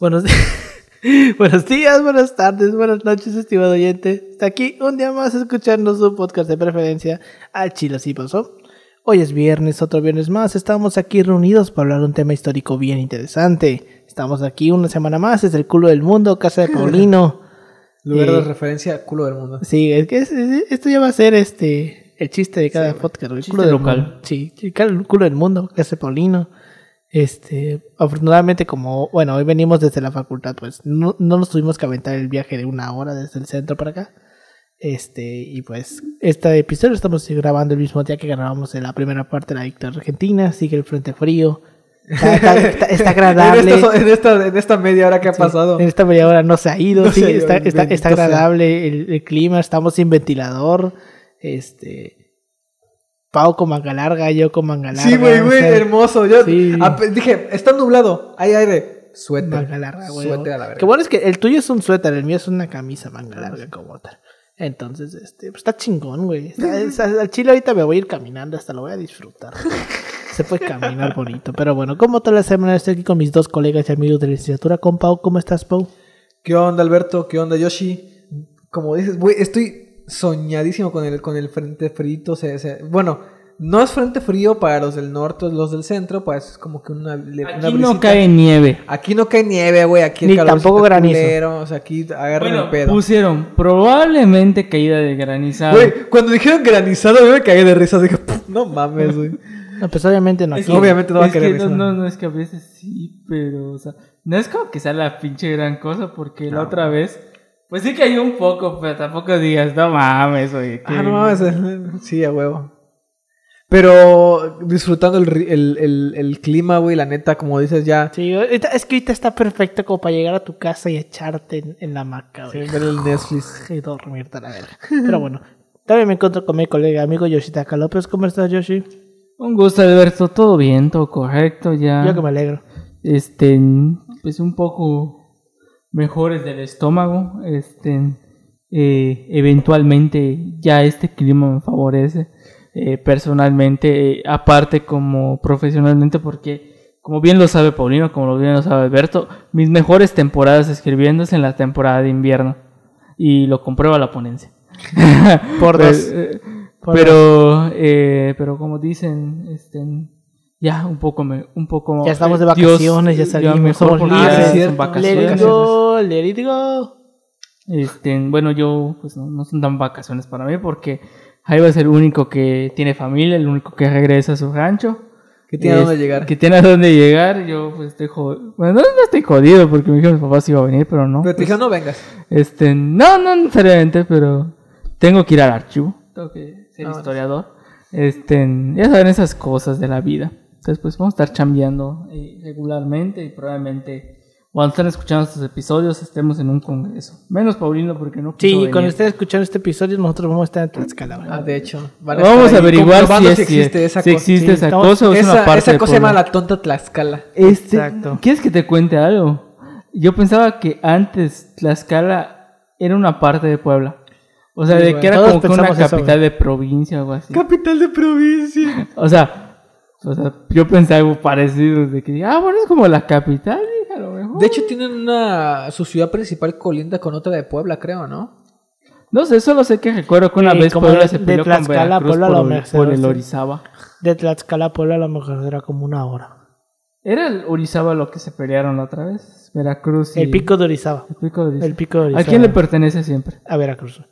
Buenos, buenos días, buenas tardes, buenas noches, estimado oyente. Está aquí un día más escuchando su podcast de preferencia al Chile así pasó. Hoy es viernes, otro viernes más. Estamos aquí reunidos para hablar de un tema histórico bien interesante. Estamos aquí una semana más, es el culo del mundo, casa de Paulino. Lugar Eh, de referencia, culo del mundo. Sí, es que es- es- esto ya va a ser este el chiste de cada podcast, el culo del local. mundo. Sí, el culo del mundo, casa de Paulino. Este, afortunadamente como, bueno, hoy venimos desde la facultad, pues no, no nos tuvimos que aventar el viaje de una hora desde el centro para acá. Este, y pues este episodio lo estamos grabando el mismo día que grabamos en la primera parte de la dictadura argentina, sigue el frente frío. Está, está- está- está agradable. En esta, en, esta, en esta media hora que ha Sí, pasado. En esta media hora no se ha ido, No sí, se ha ido, está, agradable el, el clima, estamos sin ventilador. Este. Pau con manga larga, yo con manga larga. Sí, güey, o güey, sea, hermoso. Yo sí. dije, está nublado, hay aire. Suéter. Manga larga, güey. Suéter a la verga. Qué bueno es que el tuyo es un suéter, el mío es una camisa manga larga como otra. Entonces, este, pues está chingón, güey. Al chile ahorita me voy a ir caminando, hasta lo voy a disfrutar. Se puede caminar bonito. Pero bueno, como toda la semana estoy aquí con mis dos colegas y amigos de la licenciatura, con Pau. ¿Cómo estás, Pau? ¿Qué onda, Alberto? ¿Qué onda, Yoshi? Como dices, güey, estoy soñadísimo con el, con el frente frío. Se, se- Bueno, no es frente frío para los del norte, los del centro, pues es como que una, una Aquí no brisita. cae nieve. Aquí no cae nieve, güey. Aquí el Ni calor tampoco granizo. culero, O sea, aquí agarran Bueno, el pedo. pusieron probablemente caída de granizado. Güey, cuando dijeron granizado, yo me cagué de risa. Dije, "Pff, no mames, güey. No, pues obviamente no Es que- Obviamente no va a caer no, no, no, es que a veces sí, pero, o sea, no es como que sea la pinche gran cosa, porque la otra vez, pues sí cayó un poco, pero tampoco digas, no mames, que- Ah, no mames. Sí, a huevo. Pero disfrutando el, ri- el, el, el clima, güey, la neta, como dices ya. Sí, ahorita- es que ahorita está perfecto como para llegar a tu casa y echarte en, en la hamaca, Sí, güey. ver el Netflix. Y dormirte a la verga. Pero bueno, también me encuentro con mi colega amigo Yoshitaka López. ¿Cómo estás, Yoshi? Un gusto, Alberto, todo bien, todo correcto, ya. Yo que me alegro. este, pues un poco mejores del estómago, este, eh, eventualmente ya este clima me favorece, eh, personalmente, eh, aparte como profesionalmente, porque como bien lo sabe Paulino, como bien lo sabe Alberto, mis mejores temporadas escribiendo es en la temporada de invierno, y lo comprueba la ponencia. Por Pero, dos. eh, Por pero, eh, pero como dicen, este, ya un poco, me, un poco. Ya estamos de eh, Dios, vacaciones, ya salimos, mejor somos libres. ya Ah, son cierto. Let vacaciones. it go, let it go. Este, bueno, yo, pues no, no son tan vacaciones para mí porque ahí va a ser el único que tiene familia, el único que regresa a su rancho. Que tiene a dónde Es- llegar. Que tiene a dónde llegar. Yo, pues estoy jodido. Bueno, no, no estoy jodido porque me dijeron mis papás iba a venir, pero no. Pero te pues, dijeron, no vengas. Este, no, no necesariamente, pero tengo que ir al archivo. Tengo que ser Ah, historiador. Este, ya saben esas cosas de la vida. Entonces, pues vamos a estar chambeando eh, regularmente y probablemente cuando estén escuchando estos episodios estemos en un congreso. Menos Paulino porque no quiso Sí, venir. cuando estén escuchando este episodio, nosotros vamos a estar en Tlaxcala. güey. Ah, de hecho. van Vamos a averiguar si, comprobando es- si existe esa si cosa. existe Sí, esa estamos- cosa o es Esa, una parte esa cosa se llama la tonta Tlaxcala. Este, Exacto. ¿Quieres que te cuente algo? Yo pensaba que antes Tlaxcala era una parte de Puebla. O sea, Sí, de que era como que una eso, capital de provincia o algo así. Capital de provincia. O sea, o sea, yo pensé algo parecido, de que, ah, bueno, es como la capital, a lo mejor. De hecho, tienen una. Su ciudad principal colinda con otra de Puebla, creo, ¿no? No sé, solo sé que recuerdo que una Sí, vez Puebla de- se de peleó con Tlaxcala a Veracruz Puebla, por, lo el- por. Orizaba. De Tlaxcala a Puebla a lo mejor era como una hora. ¿Era el Orizaba lo que se pelearon la otra vez? Veracruz y... El pico de Orizaba. el pico de Orizaba. El pico de ¿A Orizaba. quién le pertenece siempre? A Veracruz.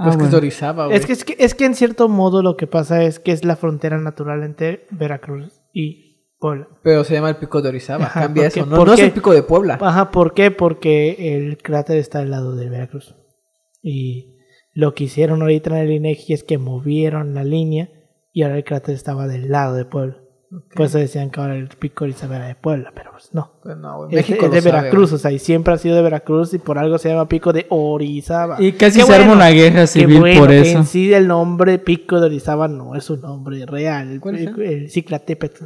Ah, pues que es Orizaba. Es que, es, que, es que en cierto modo lo que pasa es que es la frontera natural entre Veracruz y Puebla. Pero se llama el pico de Orizaba. Ajá, Cambia ¿por qué? eso. No, ¿Por no es el pico de Puebla. Ajá, ¿por qué? Porque el cráter está al lado de Veracruz. Y lo que hicieron ahorita en el INEGI es que movieron la línea y ahora el cráter estaba del lado de Puebla. Por eso decían que ahora el pico de Orizaba era de Puebla, pero pues no. Pues. Es, México es lo de sabe, Veracruz, güey. o sea, y siempre ha sido de Veracruz y por algo se llama pico de Orizaba. Y casi Qué se arma bueno, una guerra civil bueno por eso. En sí el nombre pico de Orizaba no es un nombre real. El, ¿Cuál es el, el Ciclatépetl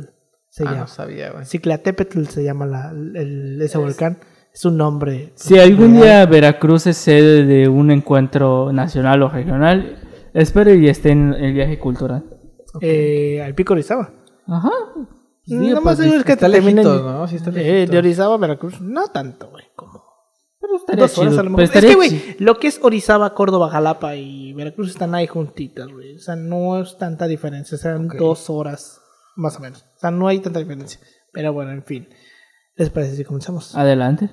se Ah, llama. no sabía, güey. Ciclatépetl se llama la, el- ese volcán. Es un nombre. Si algún real. día Veracruz es sede de un encuentro nacional o regional, espero y esté en el viaje cultural. Eh, al pico de Orizaba. Ajá. Sí, no pues, más digo es que Está te lejitos, ¿no? Sí está Eh, de Orizaba a Veracruz, no tanto, güey, como Pero estaría dos horas a lo pero mejor. Es estaría que, güey, lo que es Orizaba, Córdoba, Jalapa y Veracruz están ahí juntitas, güey. O sea, no es tanta diferencia, serán Ok. dos horas, más o menos. O sea, no hay tanta diferencia. Pero bueno, en fin. ¿Les parece si comenzamos? Adelante.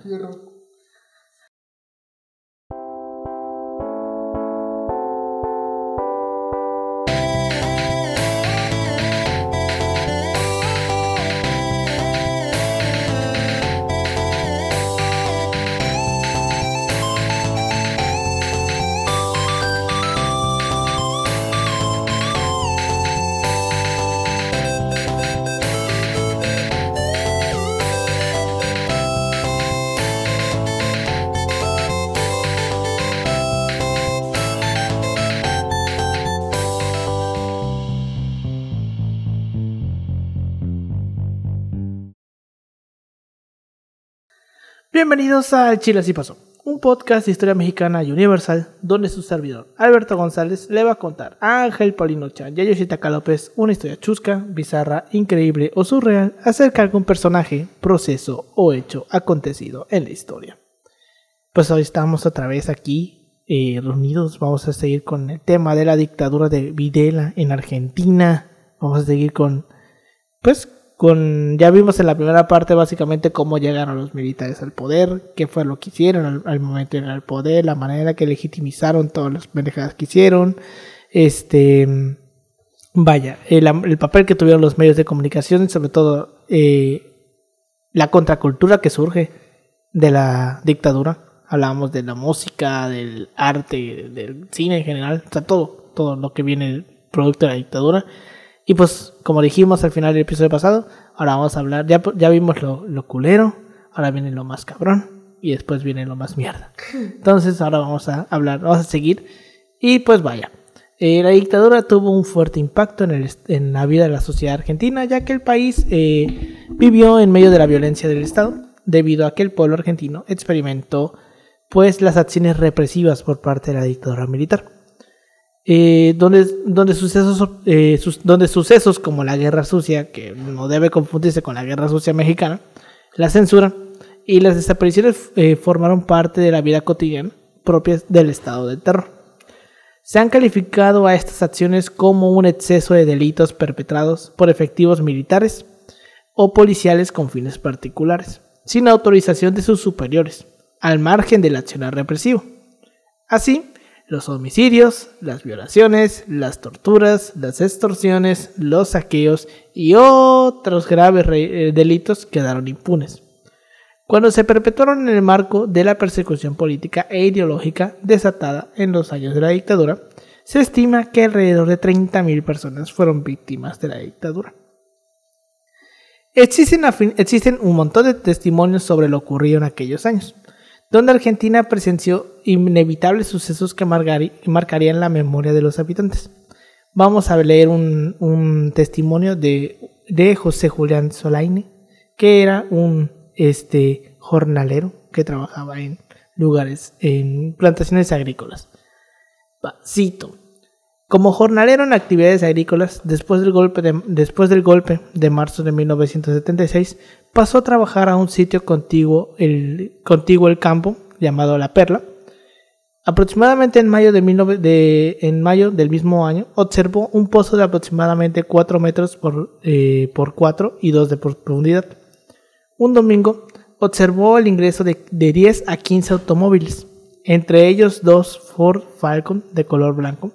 Bienvenidos a Chile Así Pasó, un podcast de historia mexicana y universal, donde su servidor, Alberto González, le va a contar a Ángel Paulino Chan y a Yoshitaka López una historia chusca, bizarra, increíble o surreal acerca de algún personaje, proceso o hecho acontecido en la historia. Pues hoy estamos otra vez aquí eh, reunidos, vamos a seguir con el tema de la dictadura de Videla en Argentina, vamos a seguir con, pues, ya vimos en la primera parte básicamente cómo llegaron los militares al poder, qué fue lo que hicieron al, al momento de llegar al poder, la manera que legitimizaron todas las pendejadas que hicieron, este, vaya, el, el papel que tuvieron los medios de comunicación y sobre todo eh, la contracultura que surge de la dictadura. Hablábamos de la música, del arte, del cine en general, o sea, todo, todo lo que viene producto de la dictadura. Y pues, como dijimos al final del episodio pasado, ahora vamos a hablar, ya, ya vimos lo, lo culero, ahora viene lo más cabrón y después viene lo más mierda. Entonces, ahora vamos a hablar, vamos a seguir. Y pues vaya, eh, la dictadura tuvo un fuerte impacto en, el, en, la vida de la sociedad argentina, ya que el país eh, vivió en medio de la violencia del Estado, debido a que el pueblo argentino experimentó pues las acciones represivas por parte de la dictadura militar. Eh, donde, donde, sucesos, eh, donde sucesos como la guerra sucia, que no debe confundirse con la guerra sucia mexicana, la censura y las desapariciones eh, formaron parte de la vida cotidiana propias del estado de terror. Se han calificado a estas acciones como un exceso de delitos perpetrados por efectivos militares o policiales con fines particulares, sin autorización de sus superiores, al margen del accionar represivo. Así, los homicidios, las violaciones, las torturas, las extorsiones, los saqueos y otros graves eh, delitos quedaron impunes. Cuando se perpetuaron en el marco de la persecución política e ideológica desatada en los años de la dictadura, se estima que alrededor de 30.000 personas fueron víctimas de la dictadura. Existen, existen un montón de testimonios sobre lo ocurrido en aquellos años donde Argentina presenció inevitables sucesos que marcarían la memoria de los habitantes. Vamos a leer un, testimonio de, de, José Julián Solaine, que era un este, jornalero que trabajaba en lugares, en plantaciones agrícolas. Cito. Como jornalero en actividades agrícolas, después del, golpe de, después del golpe de marzo de 1976, pasó a trabajar a un sitio contiguo el, contiguo el campo, llamado La Perla. Aproximadamente en mayo, de, de en mayo del mismo año, observó un pozo de aproximadamente 4 metros por, eh, por 4 y 2 de profundidad. Un domingo, observó el ingreso de, de 10 a 15 automóviles, entre ellos dos Ford Falcon de color blanco,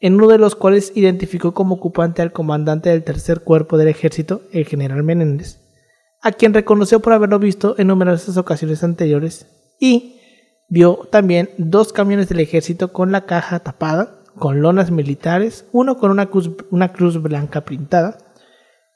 en uno de los cuales identificó como ocupante al comandante del tercer cuerpo del ejército, el general Menéndez, a quien reconoció por haberlo visto en numerosas ocasiones anteriores, y vio también dos camiones del ejército con la caja tapada, con lonas militares, uno con una cruz, una cruz blanca pintada.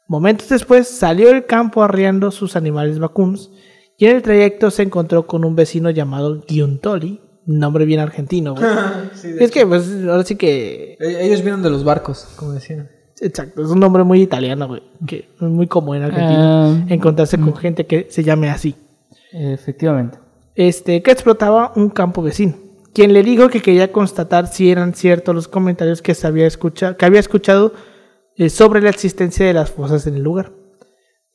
Momentos después salió del campo arriando sus animales vacunos, y en el trayecto se encontró con un vecino llamado Giuntoli, nombre bien argentino. Sí, Es que, pues, ahora sí que. E- Ellos vienen de los barcos, como decían. Exacto, es un nombre muy italiano, güey. Que es muy común en Argentina Ah, encontrarse con gente que se llame así. efectivamente. Este, que explotaba un campo vecino. Quien le dijo que quería constatar si eran ciertos los comentarios que, se había, escuchado, que había escuchado eh, sobre la existencia de las fosas en el lugar.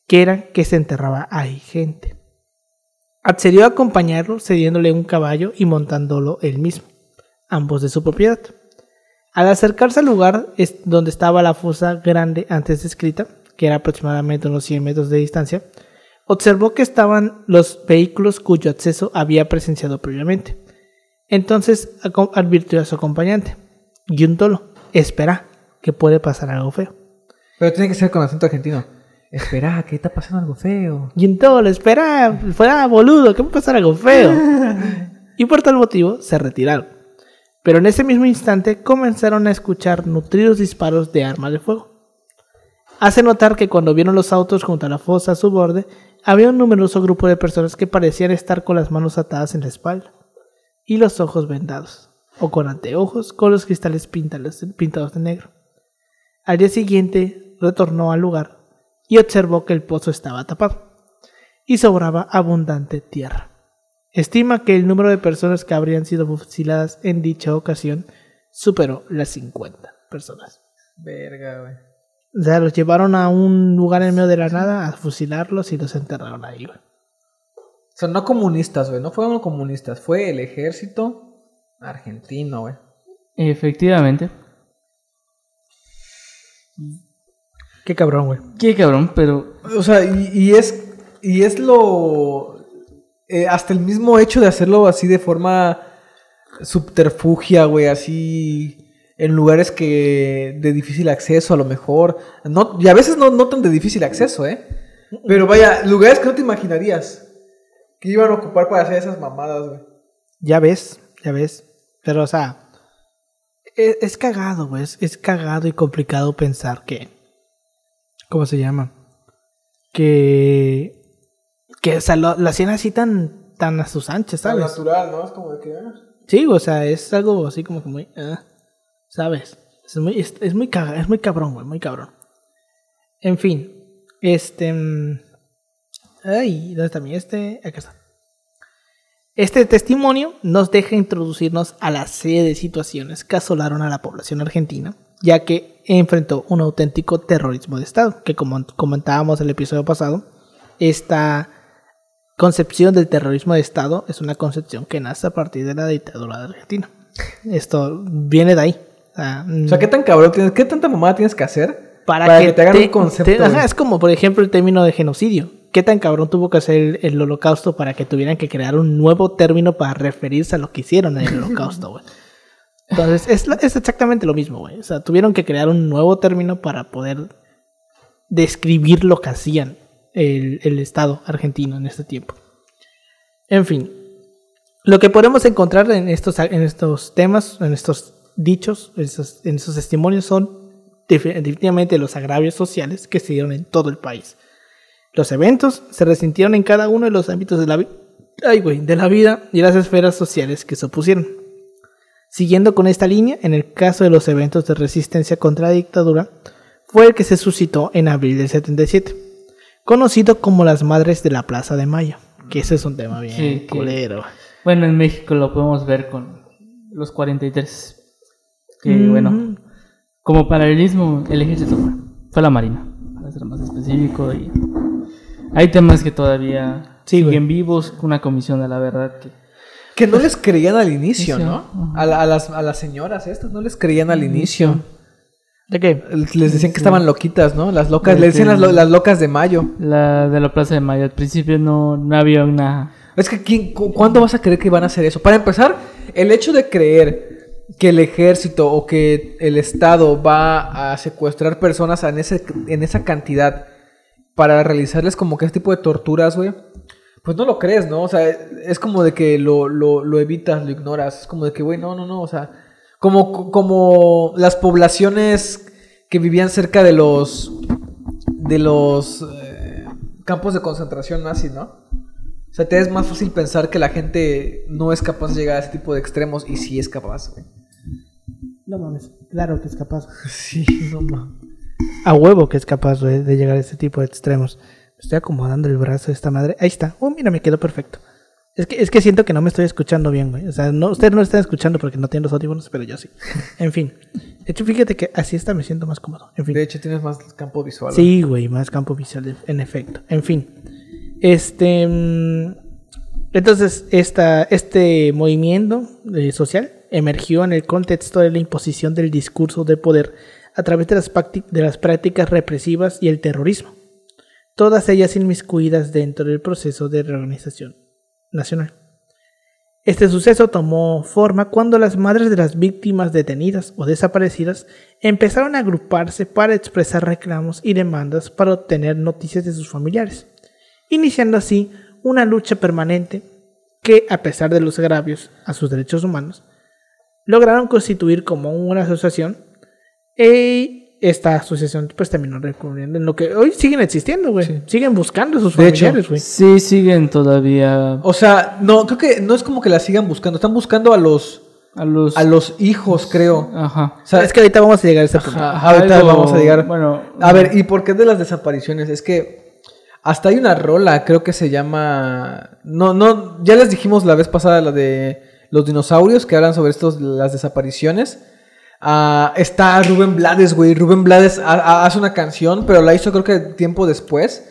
que era que se enterraba ahí gente. Accedió a acompañarlo, cediéndole un caballo y montándolo él mismo, ambos de su propiedad. Al acercarse al lugar es donde estaba la fosa grande antes descrita, que era aproximadamente unos 100 metros de distancia, observó que estaban los vehículos cuyo acceso había presenciado previamente. Entonces advirtió a su acompañante, Yuntolo, espera, que puede pasar algo feo. Pero tiene que ser con acento argentino. Espera, que está pasando algo feo. Yuntolo, espera, fuera boludo, que puede pasar algo feo. y por tal motivo se retiraron. Pero en ese mismo instante comenzaron a escuchar nutridos disparos de armas de fuego. Hace notar que cuando vieron los autos junto a la fosa a su borde, había un numeroso grupo de personas que parecían estar con las manos atadas en la espalda y los ojos vendados, o con anteojos con los cristales pintados de negro. Al día siguiente retornó al lugar y observó que el pozo estaba tapado y sobraba abundante tierra. Estima que el número de personas que habrían sido fusiladas en dicha ocasión superó las 50 personas. Verga, güey. O sea, los llevaron a un lugar en medio de la nada a fusilarlos y los enterraron ahí, güey. O sea, no comunistas, güey. No fueron comunistas. Fue el ejército argentino, güey. Efectivamente. Qué cabrón, güey. Qué cabrón, pero O sea, y, y es. Y es lo. Eh, hasta el mismo hecho de hacerlo así de forma subterfugia, güey, así. En lugares que. de difícil acceso, a lo mejor. No, y a veces no, no tan de difícil acceso, ¿eh? Pero vaya, lugares que no te imaginarías. Que iban a ocupar para hacer esas mamadas, güey. Ya ves, ya ves. Pero, o sea, es, es cagado, güey. Es, es cagado y complicado pensar que. ¿Cómo se llama? Que. Que, o sea, lo, lo hacían así tan, tan a sus anchas, Tan ¿sabes? natural, ¿no? Es como de que. ah. Sí, o sea, es algo así como que muy. ah, ¿Sabes? Es muy, es, es muy, caga- es muy cabrón, güey, muy cabrón. En fin, este. mm, Ay, ¿dónde está mi este? Acá está. Este testimonio nos deja introducirnos a la serie de situaciones que asolaron a la población argentina, ya que enfrentó un auténtico terrorismo de Estado, que como comentábamos en el episodio pasado, esta concepción del terrorismo de Estado es una concepción que nace a partir de la dictadura de Argentina. Esto viene de ahí. O sea, O sea, ¿qué tan cabrón tienes? ¿Qué tanta mamada tienes que hacer? para, que, te hagan te- un concepto. te- ajá, güey? es como, por ejemplo, el término de genocidio. ¿Qué tan cabrón tuvo que hacer el, el holocausto para que tuvieran que crear un nuevo término para referirse a lo que hicieron en el holocausto, güey? Entonces, es, es exactamente lo mismo, güey. O sea, tuvieron que crear un nuevo término para poder describir lo que hacían el, el Estado argentino en este tiempo. En fin, lo que podemos encontrar en estos, en estos temas, en estos dichos, en estos, en testimonios son defi- definitivamente los agravios sociales que se dieron en todo el país. Los eventos se resintieron en cada uno de los ámbitos de la, ay, güey, de la vida y las esferas sociales que se opusieron. Siguiendo con esta línea, en el caso de los eventos de resistencia contra la dictadura, fue el que se suscitó en abril del 77, conocido como las Madres de la Plaza de Mayo, que ese es un tema bien Sí, que- culero. bueno, en México lo podemos ver con los 43. Que Mm. bueno, como paralelismo, el ejército fue, fue la marina, para ser más específico. Y hay temas que todavía Sí, güey. siguen vivos, una comisión de la verdad que Que no les creían al inicio. ¿no? Ajá. A, la- a las, a las señoras estas no les creían al inicio. ¿De qué? Les decían que estaban loquitas, ¿no? Las locas, De le decían las, lo- las locas de mayo. la de la Plaza de Mayo al principio no, no había una... Es que ¿quién, cu- ¿cuándo vas a creer que van a hacer eso? Para empezar, el hecho de creer que el ejército o que el Estado va a secuestrar personas en, ese, en esa cantidad para realizarles como que este tipo de torturas, güey. Pues no lo crees, ¿no? O sea, es como de que lo, lo, lo evitas, lo ignoras. Es como de que, güey, no, no, no. O sea, como, como las poblaciones que vivían cerca de los de los eh, campos de concentración nazis, ¿no? O sea, te es más fácil pensar que la gente no es capaz de llegar a ese tipo de extremos y sí es capaz, güey. No mames, claro que es capaz. Sí, no mames. A huevo que es capaz güey, de llegar a ese tipo de extremos. Estoy acomodando el brazo de esta madre. Ahí está. Oh, mira, me quedó perfecto. Es que, es que siento que no me estoy escuchando bien, güey. O sea, no, ustedes no están escuchando porque no tienen los audífonos, pero yo sí. En fin. De hecho, fíjate que así está, me siento más cómodo. En fin. De hecho, tienes más campo visual. Sí, güey, más campo visual, en efecto. En fin. Este. mm, Entonces, esta, este movimiento eh, social emergió en el contexto de la imposición del discurso de poder a través de las, de las prácticas represivas y el terrorismo. Todas ellas inmiscuidas dentro del proceso de reorganización nacional. Este suceso tomó forma cuando las madres de las víctimas detenidas o desaparecidas empezaron a agruparse para expresar reclamos y demandas para obtener noticias de sus familiares, iniciando así una lucha permanente que, a pesar de los agravios a sus derechos humanos, lograron constituir como una asociación y esta asociación pues terminó recurriendo en lo que hoy siguen existiendo, güey. Sí. Siguen buscando a sus De familiares, güey. Sí, siguen todavía O sea, no, creo que no es como que la sigan buscando. Están buscando a los, a los... a los hijos, creo. Ajá. O sea, es que ahorita vamos a llegar a ese punto. Ajá, ahorita vamos a llegar. Bueno, A ver, ¿y por qué de las desapariciones? Es que hasta hay una rola, creo que se llama. No, no, ya les dijimos la vez pasada la de los dinosaurios que hablan sobre estos, las desapariciones. Ah, está Rubén Blades, güey. Rubén Blades ha- ha- hace una canción, pero la hizo creo que tiempo después.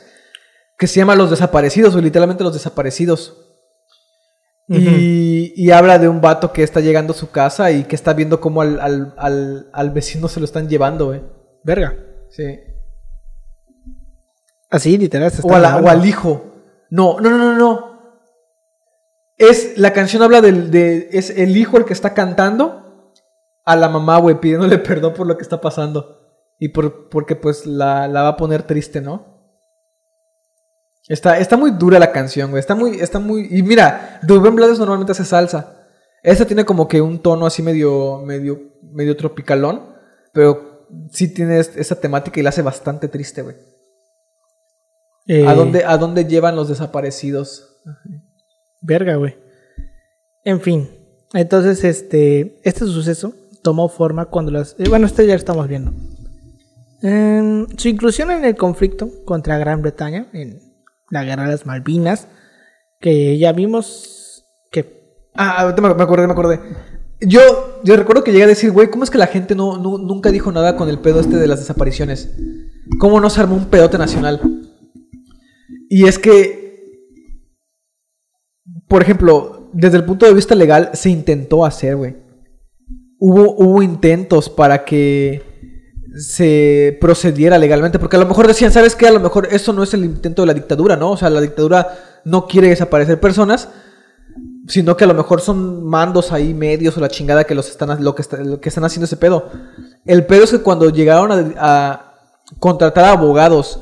Que se llama Los Desaparecidos, o literalmente Los Desaparecidos. y, y habla de un vato que está llegando a su casa y que está viendo cómo al, al, al, al vecino se lo están llevando, güey. Verga. Sí. Así, literal. se está la- o al hijo. No, no, no, no, no. Es, la canción habla del, de, es el hijo el que está cantando a la mamá, güey, pidiéndole perdón por lo que está pasando. Y por, porque pues la, la va a poner triste, ¿no? Está, está muy dura la canción, güey. Está muy, está muy. Y mira, Rubén Blades normalmente hace salsa. Esta tiene como que un tono así medio, medio, medio tropicalón. Pero sí tiene es- esa temática y la hace bastante triste, güey. Eh, ¿A dónde, ¿A dónde llevan los desaparecidos? Verga, güey. En fin. Entonces, este. Este suceso tomó forma cuando las. bueno, esto ya lo estamos viendo. Su inclusión en el conflicto contra Gran Bretaña, en la guerra de las Malvinas, que ya vimos que. Ah, ahorita me, me acordé, me acordé. Yo, yo recuerdo que llegué a decir, güey, ¿cómo es que la gente no, no- nunca dijo nada con el pedo este de las desapariciones? ¿Cómo no se armó un pedote nacional? Y es que, por ejemplo, desde el punto de vista legal, se intentó hacer, güey. Hubo, hubo intentos para que se procediera legalmente, porque a lo mejor decían, ¿sabes qué? A lo mejor eso no es el intento de la dictadura, ¿no? O sea, la dictadura no quiere desaparecer personas, sino que a lo mejor son mandos ahí medios o la chingada que los están lo que, están haciendo ese pedo. El pedo es que cuando llegaron a, contratar abogados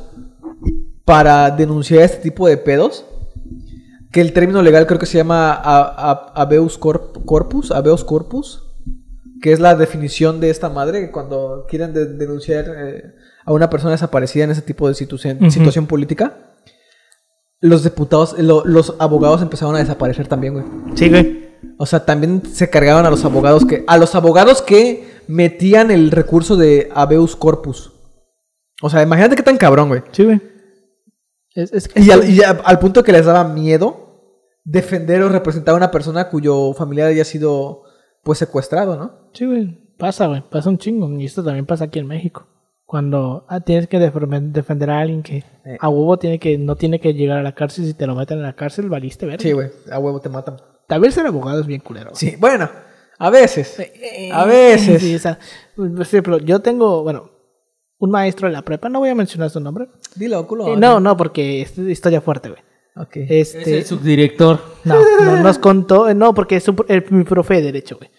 para denunciar este tipo de pedos, que el término legal creo que se llama habeus corp- corpus, habeus corpus, que es la definición de esta madre que cuando quieren de- denunciar eh, a una persona desaparecida en ese tipo de situación, política. Los diputados, lo- los abogados empezaron a desaparecer también, güey. Sí, güey. O sea, también se cargaban a los abogados que. A los abogados que metían el recurso de habeus corpus. O sea, imagínate qué tan cabrón, güey. Sí, güey. Es, es que- Y, al, y a- al punto que les daba miedo defender o representar a una persona cuyo familiar haya sido pues secuestrado, ¿no? Sí, güey. Pasa, güey. Pasa un chingo. Y esto también pasa aquí en México. Cuando ah, tienes que defen- defender a alguien que Eh. a huevo tiene que, no tiene que llegar a la cárcel. Si te lo meten en la cárcel, valiste ver. Sí, güey. A huevo te matan. Tal vez ser abogado es bien culero. güey. Sí, bueno. A veces. Eh, A veces. Sí, o sea, por ejemplo, yo tengo, bueno, un maestro en la prepa, no voy a mencionar su nombre. Dilo, culo. Eh, no, no, porque es historia fuerte, güey. Ok. Es Este, el subdirector. no, no nos contó, eh, no, porque es un- el- mi profe de derecho, güey.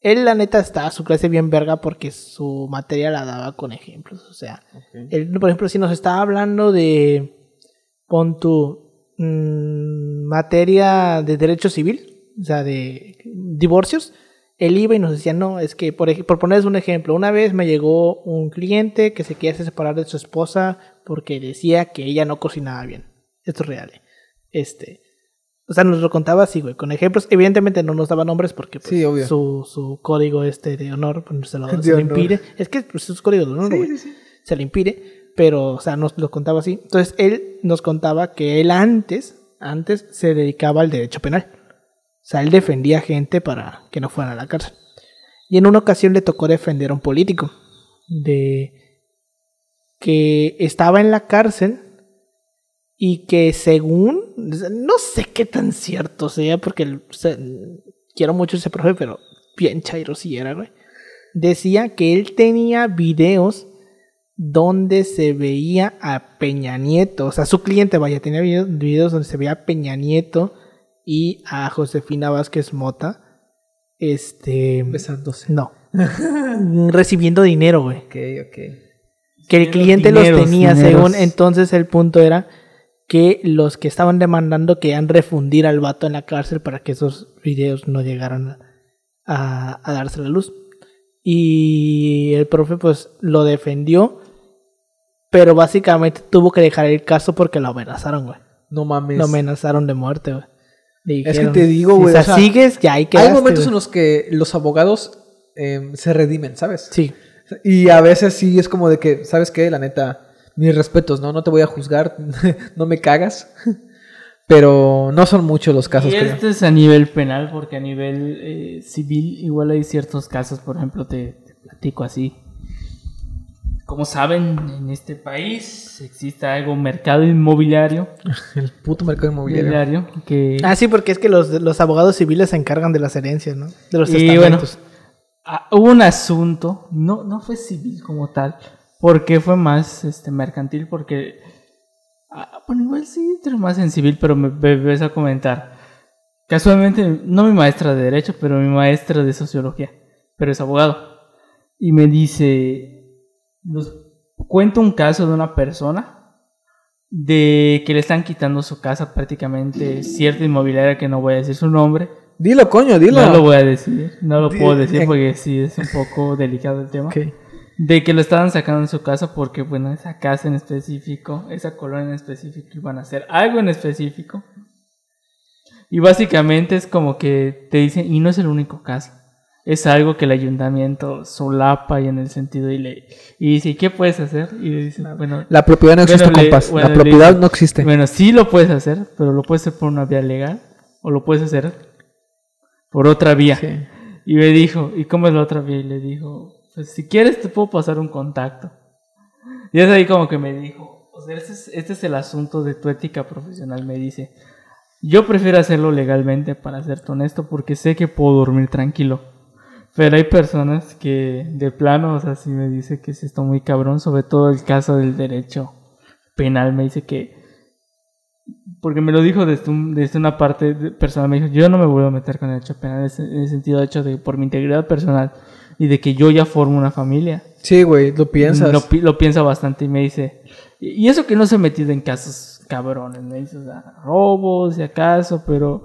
Él, la neta, estaba su clase bien verga porque su materia la daba con ejemplos. O sea, él, por ejemplo, si nos estaba hablando de, pon tu mm, materia de derecho civil, o sea, de divorcios, él iba y nos decía, no, es que, por, por ponerles un ejemplo, una vez me llegó un cliente que se quería separar de su esposa porque decía que ella no cocinaba bien. Esto es real. eh. Este, o sea, nos lo contaba así, güey, con ejemplos. Evidentemente no nos daba nombres porque pues, Sí, obvio. Su, su código este de honor pues, se lo, De se lo honor. impide. Es que pues, es código de honor, Sí, güey. sí, sí. Se le impide, pero, o sea, nos lo contaba así. Entonces, él nos contaba que él antes, antes se dedicaba al derecho penal. O sea, él defendía gente para que no fueran a la cárcel. Y en una ocasión le tocó defender a un político de que estaba en la cárcel y que según no sé qué tan cierto sea porque o sea, quiero mucho ese profe, pero bien chairo si era, güey. Decía que él tenía videos donde se veía a Peña Nieto, o sea, su cliente, vaya, tenía videos, videos donde se veía a Peña Nieto y a Josefina Vázquez Mota, este... Besándose. No. recibiendo dinero, güey. Ok, ok. Que el cliente los tenía, dineros. según entonces el punto era que los que estaban demandando querían refundir al vato en la cárcel para que esos videos no llegaran a, a darse la luz. Y el profe pues lo defendió, pero básicamente tuvo que dejar el caso porque lo amenazaron, güey. No mames. Lo amenazaron de muerte, güey. Es que te digo, güey, o sea, sigues, ya hay que Hay momentos en los que los abogados eh, se redimen, ¿sabes? Sí, Y a veces sí es como de que, ¿sabes qué? La neta, mis respetos, ¿no? No te voy a juzgar, no me cagas. Pero no son muchos los casos, y creo. este es a nivel penal, porque a nivel eh, civil igual hay ciertos casos, por ejemplo, te, te platico así. Como saben, en este país existe algo mercado inmobiliario, El puto mercado inmobiliario. inmobiliario que Ah, sí, porque es que los, los abogados civiles se encargan de las herencias, ¿no? De los Y bueno, testamentos. ah, hubo un asunto, no, no fue civil como tal, porque fue más este mercantil, porque ah, bueno, igual sí, pero más en civil, pero me, me ves a comentar. Casualmente, no mi maestra de derecho, pero mi maestra de sociología, pero es abogado. Y me dice, nos cuenta un caso de una persona de que le están quitando su casa prácticamente cierta inmobiliaria que no voy a decir su nombre Dilo, coño, dilo. no lo voy a decir, no lo puedo decir eh. porque sí es un poco delicado el tema. Ok. De que lo estaban sacando en su casa porque, bueno, esa casa en específico, esa colonia en específico, iban a hacer algo en específico. Y básicamente es como que te dicen, y no es el único caso, es algo que el ayuntamiento solapa y en el sentido y le y dice, ¿y qué puedes hacer? Y le dicen, bueno, La propiedad no existe, Bueno, le- compas. bueno, la propiedad dice- no existe. bueno, sí lo puedes hacer, pero lo puedes hacer por una vía legal o lo puedes hacer por otra vía. Sí. Y me dijo, ¿y cómo es la otra vía? Y le dijo, pues si quieres te puedo pasar un contacto. Y es ahí como que me dijo, o sea, este es, este es el asunto de tu ética profesional, me dice. Yo prefiero hacerlo legalmente para serte honesto porque sé que puedo dormir tranquilo. Pero hay personas que de plano, o sea, sí me dice que es esto muy cabrón, sobre todo el caso del derecho penal, me dice que porque me lo dijo desde, un- desde una parte personal, me dijo, yo no me vuelvo a meter con el derecho penal en el sentido de hecho de por mi integridad personal y de que yo ya formo una familia. Sí, güey, lo piensas. Lo, lo piensa bastante y me dice, y eso que no se ha metido en casos cabrones, me dice, o sea, robos y acaso, pero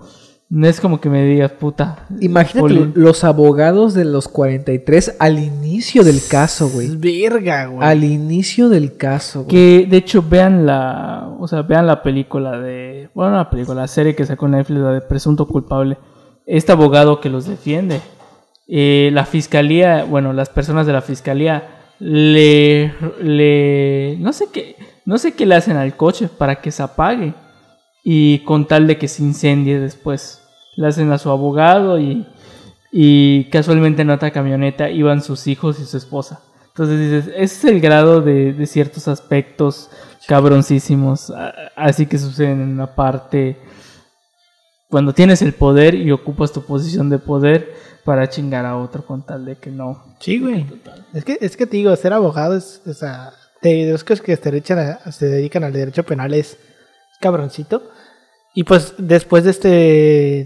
no es como que me digas, puta. Imagínate Poli- los abogados de los 43 al inicio del caso, güey. Verga, güey. Al inicio del caso, güey. Que de hecho vean la, o sea, vean la película de, bueno, la película, la serie que sacó Netflix, la de Presunto Culpable. Este abogado que los defiende, eh, la fiscalía, bueno, las personas de la fiscalía le, le, no sé qué, no sé qué le hacen al coche para que se apague y con tal de que se incendie después. Le hacen a su abogado y, y casualmente en otra camioneta iban sus hijos y su esposa. Entonces dices, ese es el grado de, de ciertos aspectos cabroncísimos, así que suceden en una parte cuando tienes el poder y ocupas tu posición de poder para chingar a otro con tal de que no. Sí, güey. Es que, es que te digo, ser abogado es, o sea, de los que se dedican, a- se dedican al derecho penal es cabroncito. Y pues después de este,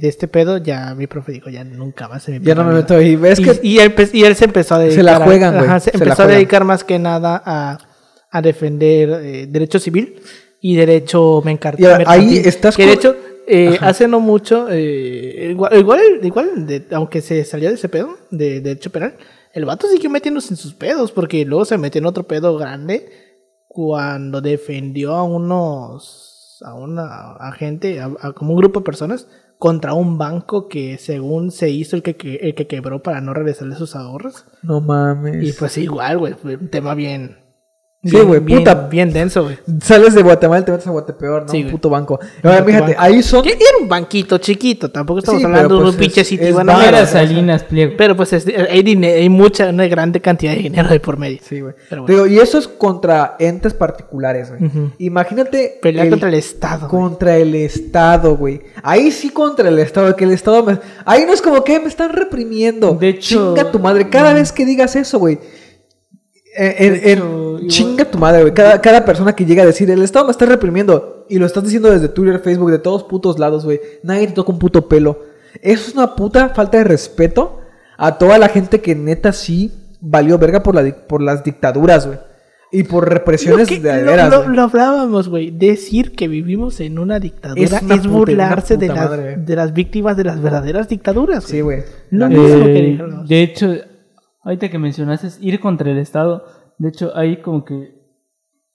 de este pedo, ya mi profe dijo, ya nunca más se me Ya no me meto ahí. ¿Ves y, que y él, pe- y él se empezó a dedicar Se la juegan, güey, ajá, se se la empezó a dedicar más que nada a, a defender eh, derecho civil y derecho mercantil. ahí estás que de con- hecho eh, hace no mucho eh, igual igual, igual de- aunque se salió de ese pedo de, derecho penal el vato siguió metiéndose en sus pedos porque luego se metió en otro pedo grande cuando defendió a unos a una a gente a, a como un grupo de personas contra un banco que según se hizo el que, que- el que quebró para no regresarle sus ahorros No mames. y pues igual güey fue un tema bien Sí, güey, bien- puta. Bien denso, güey. Sales de Guatemala y te metes a Guatepeor, ¿no? Sí, un puto banco. Ahora, fíjate, banco. ahí son... Era un banquito chiquito, tampoco estamos Sí, hablando de un pues pinche sitio bueno, Era Salinas Pliego. Pero pues es- hay, hay mucha, una grande cantidad de dinero de por medio. Sí, güey. Bueno. digo, y eso es contra entes particulares, güey. Imagínate... Pelear el- contra el Estado. Contra el Estado, güey. Ahí sí contra el Estado, que el Estado me... Ahí no es como que me están reprimiendo. De hecho- Chinga tu madre. Cada vez que digas eso, güey. Eh, en- De en- hecho, igual- chinga tu madre, güey. Cada, cada persona que llega a decir, el Estado me está reprimiendo. Y lo estás diciendo desde Twitter, Facebook, de todos putos lados, güey. Nadie te toca un puto pelo. Eso es una puta falta de respeto a toda la gente que neta sí valió verga por, la, por las dictaduras, güey. Y por represiones que- de lo- veras, lo- hablábamos, güey. Decir que vivimos en una dictadura Es es, una puta- burlarse una de, las, madre, de las víctimas de las verdaderas dictaduras. Sí, güey. Que Eh, dijeron. de hecho, ahorita que mencionaste es ir contra el Estado, de hecho, ahí como que...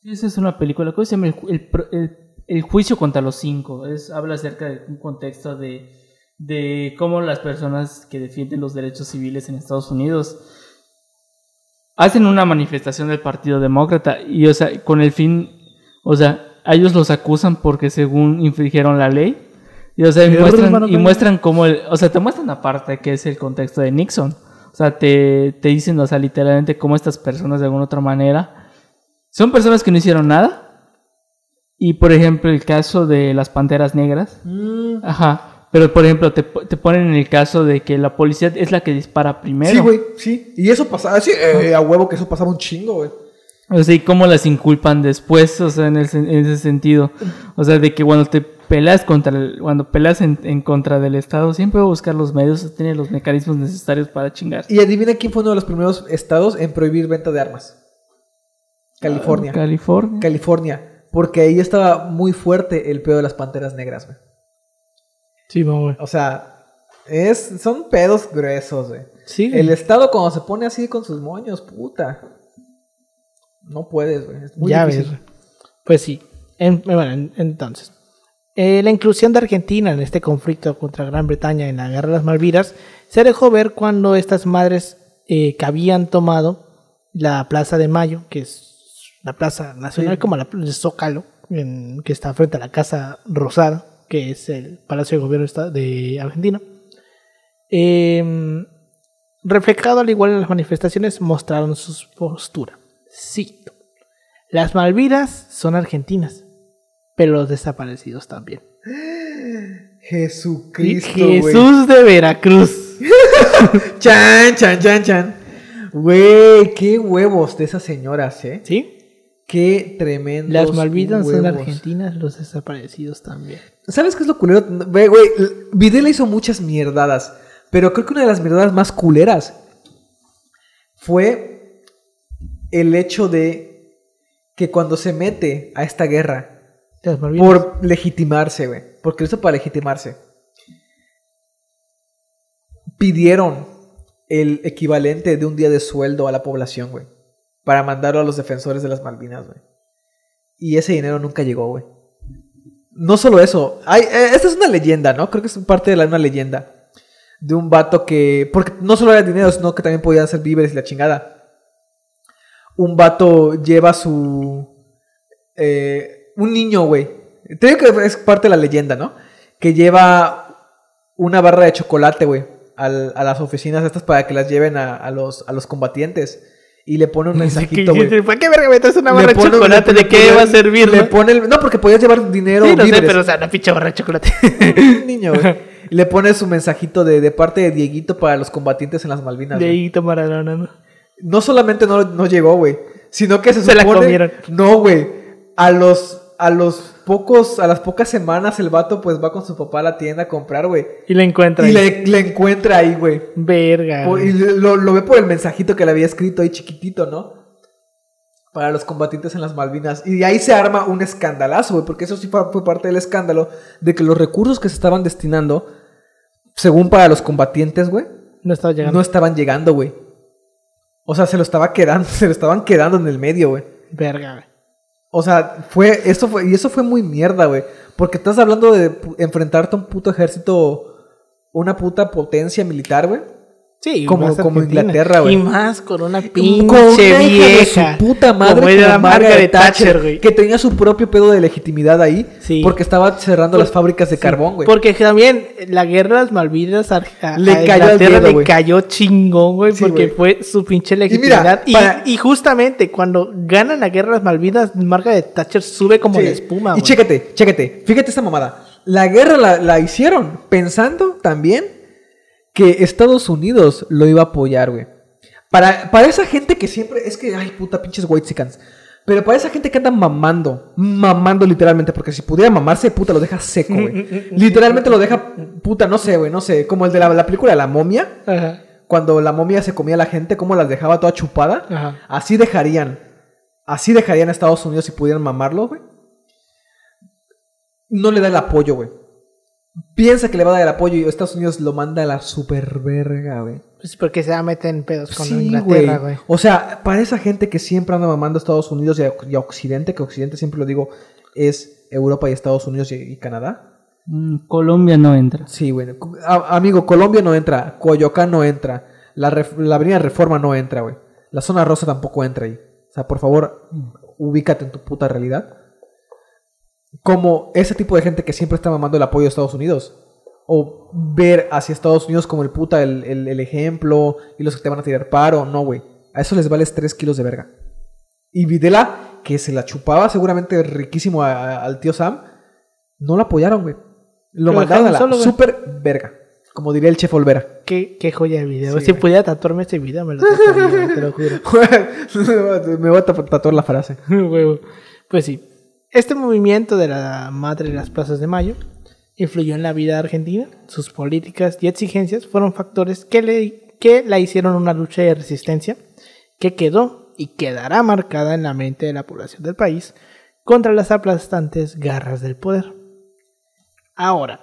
Esa es una película, ¿cómo se llama? El, el el- el juicio contra los cinco. Es, habla acerca de un contexto de, de cómo las personas que defienden los derechos civiles en Estados Unidos hacen una manifestación del Partido Demócrata y, o sea, con el fin, o sea, ellos los acusan porque según infringieron la ley. Y, o sea, y muestran, y muestran cómo, el, o sea, te muestran aparte que es el contexto de Nixon. O sea, te, te dicen, o sea, literalmente cómo estas personas de alguna otra manera son personas que no hicieron nada. Y por ejemplo, el caso de las panteras negras. Mm, Ajá. Pero por ejemplo, te, te ponen en el caso de que la policía es la que dispara primero. Sí, güey, sí. Y eso pasaba, sí, eh, a huevo que eso pasaba un chingo, güey. O sea, y cómo las inculpan después, o sea, en, el en ese sentido. O sea, de que cuando te peleas contra el- cuando peleas en, en contra del Estado, siempre va a buscar los medios, tiene los mecanismos necesarios para chingar. Y adivina quién fue uno de los primeros estados en prohibir venta de armas. California. California. California. Porque ahí estaba muy fuerte el pedo de las panteras negras, güey. Sí, güey. O sea, es, son pedos gruesos, güey. Sí, El estado cuando se pone así con sus moños, puta. No puedes, güey. Es muy ya difícil. ves. Pues sí. En- bueno, en- entonces. Eh, la inclusión de Argentina en este conflicto contra Gran Bretaña en la Guerra de las Malvinas se dejó ver cuando estas madres eh, que habían tomado la Plaza de Mayo, que es la plaza nacional Sí. como la de Zócalo, en- que está frente a la Casa Rosada, que es el Palacio de Gobierno de Argentina. Em, reflejado al igual en las manifestaciones, mostraron su postura. Cito. Las Malvinas son argentinas, pero los desaparecidos también. Jesucristo. Jesús de Veracruz. Chan, chan, chan, chan. Güey, qué huevos de esas señoras, ¿eh? ¿Sí? Qué tremendo. Las Malvinas son argentinas, los desaparecidos también. ¿Sabes qué es lo culero? Güey, Videla hizo muchas mierdadas. Pero creo que una de las mierdadas más culeras fue el hecho de que cuando se mete a esta guerra Por legitimarse, güey, porque hizo para legitimarse, pidieron el equivalente de un día de sueldo a la población, güey, para mandarlo a los defensores de las Malvinas, güey. Y ese dinero nunca llegó, güey. No solo eso, hay, eh, esta es una leyenda, ¿no? Creo que es parte de la, una leyenda. De un vato que. Porque no solo era dinero, sino que también podía hacer víveres y la chingada. Un vato lleva su. eh, un niño, güey. Te digo que es parte de la leyenda, ¿no? Que lleva una barra de chocolate, güey. A las oficinas estas para que las lleven a, a los, a los combatientes. Y le pone un mensajito, güey. ¿Para qué verga me traes una barra de chocolate? ¿De qué va a servir? Le pone el- no, porque podías llevar dinero. Sí, no sé, pero o sea, una pinche barra de chocolate. Un niño, güey. Le pone su mensajito de, de parte de Dieguito para los combatientes en las Malvinas. ahí tomaron, ¿no? No solamente no, no llegó, güey. Sino que se, Se la supone. comieron. No, güey. A los, a los pocos, a las pocas semanas el vato pues va con su papá a la tienda a comprar, güey. Y la encuentra. Y ahí. le, le encuentra ahí, güey. Verga. Por-. Y lo, lo ve por el mensajito que le había escrito ahí chiquitito, ¿no? Para los combatientes en las Malvinas. Y de ahí se arma un escandalazo, güey. Porque eso sí fue, fue parte del escándalo. De que los recursos que se estaban destinando, según para los combatientes, güey, No estaba llegando. no estaban llegando, güey. O sea, se lo estaba quedando, se lo estaban quedando en el medio, güey. Verga, güey. O sea, fue, eso fue, y eso fue muy mierda, güey. Porque estás hablando de enfrentarte a un puto ejército, una puta potencia militar, güey. Sí, como, como. Inglaterra, güey. Y más con una Con pinche una hija de vieja. su puta madre como era como Margaret Thatcher, güey. que tenía su propio pedo de legitimidad ahí Sí. porque estaba cerrando Por- las fábricas de carbón, güey. Porque también la guerra de las Malvinas a, a- Le a cayó al Inglaterra dedo, le güey. cayó chingón, güey, Sí, porque güey. fue su pinche legitimidad. Y, para- y justamente cuando ganan la guerra de las Malvinas, Margaret Thatcher sube como Sí. la espuma, Y güey. chécate, chécate, fíjate esta mamada. La guerra la, la hicieron pensando también que Estados Unidos lo iba a apoyar, güey. Para, para esa gente que siempre, es que, ay, puta, pinches whitesicans. Pero para esa gente que anda mamando, mamando literalmente, porque si pudiera mamarse, puta, lo deja seco, güey. literalmente lo deja, puta, no sé, güey, no sé. Como el de la, la película de la momia, Ajá, cuando la momia se comía a la gente, cómo las dejaba toda chupada. ajá. Así dejarían. Así dejarían a Estados Unidos si pudieran mamarlo, güey. No le da el apoyo, güey. Piensa que le va a dar el apoyo y Estados Unidos lo manda a la super verga, güey. Pues porque se va a meter en pedos con Sí, Inglaterra, güey. O sea, para esa gente que siempre anda mamando a Estados Unidos y a, y a Occidente, que Occidente siempre lo digo, es Europa y Estados Unidos y, y Canadá. Mm, Colombia no entra. Sí, güey. A- amigo, Colombia no entra, Coyoacán no entra, la, ref- la Avenida Reforma no entra, güey. La zona rosa tampoco entra ahí. O sea, por favor, ubícate en tu puta realidad. Como ese tipo de gente que siempre está mamando el apoyo de Estados Unidos. O ver hacia Estados Unidos como el puta, el, el- el ejemplo y los que te van a tirar paro. No, güey. A eso les vales 3 kilos de verga. Y Videla, que se la chupaba seguramente riquísimo a- a- al tío Sam, no lo apoyaron, güey. Lo mandaron a la solo, super verga. Como diría el chef Olvera. Qué, qué joya de video. Sí, si güey. pudiera tatuarme este video, me lo tatuaría, te lo juro. Me voy a tatuar la frase. Huevo. Pues sí. Este movimiento de la madre de las plazas de mayo influyó en la vida argentina. Sus políticas y exigencias fueron factores que, le, que la hicieron una lucha de resistencia que quedó y quedará marcada en la mente de la población del país contra las aplastantes garras del poder. Ahora,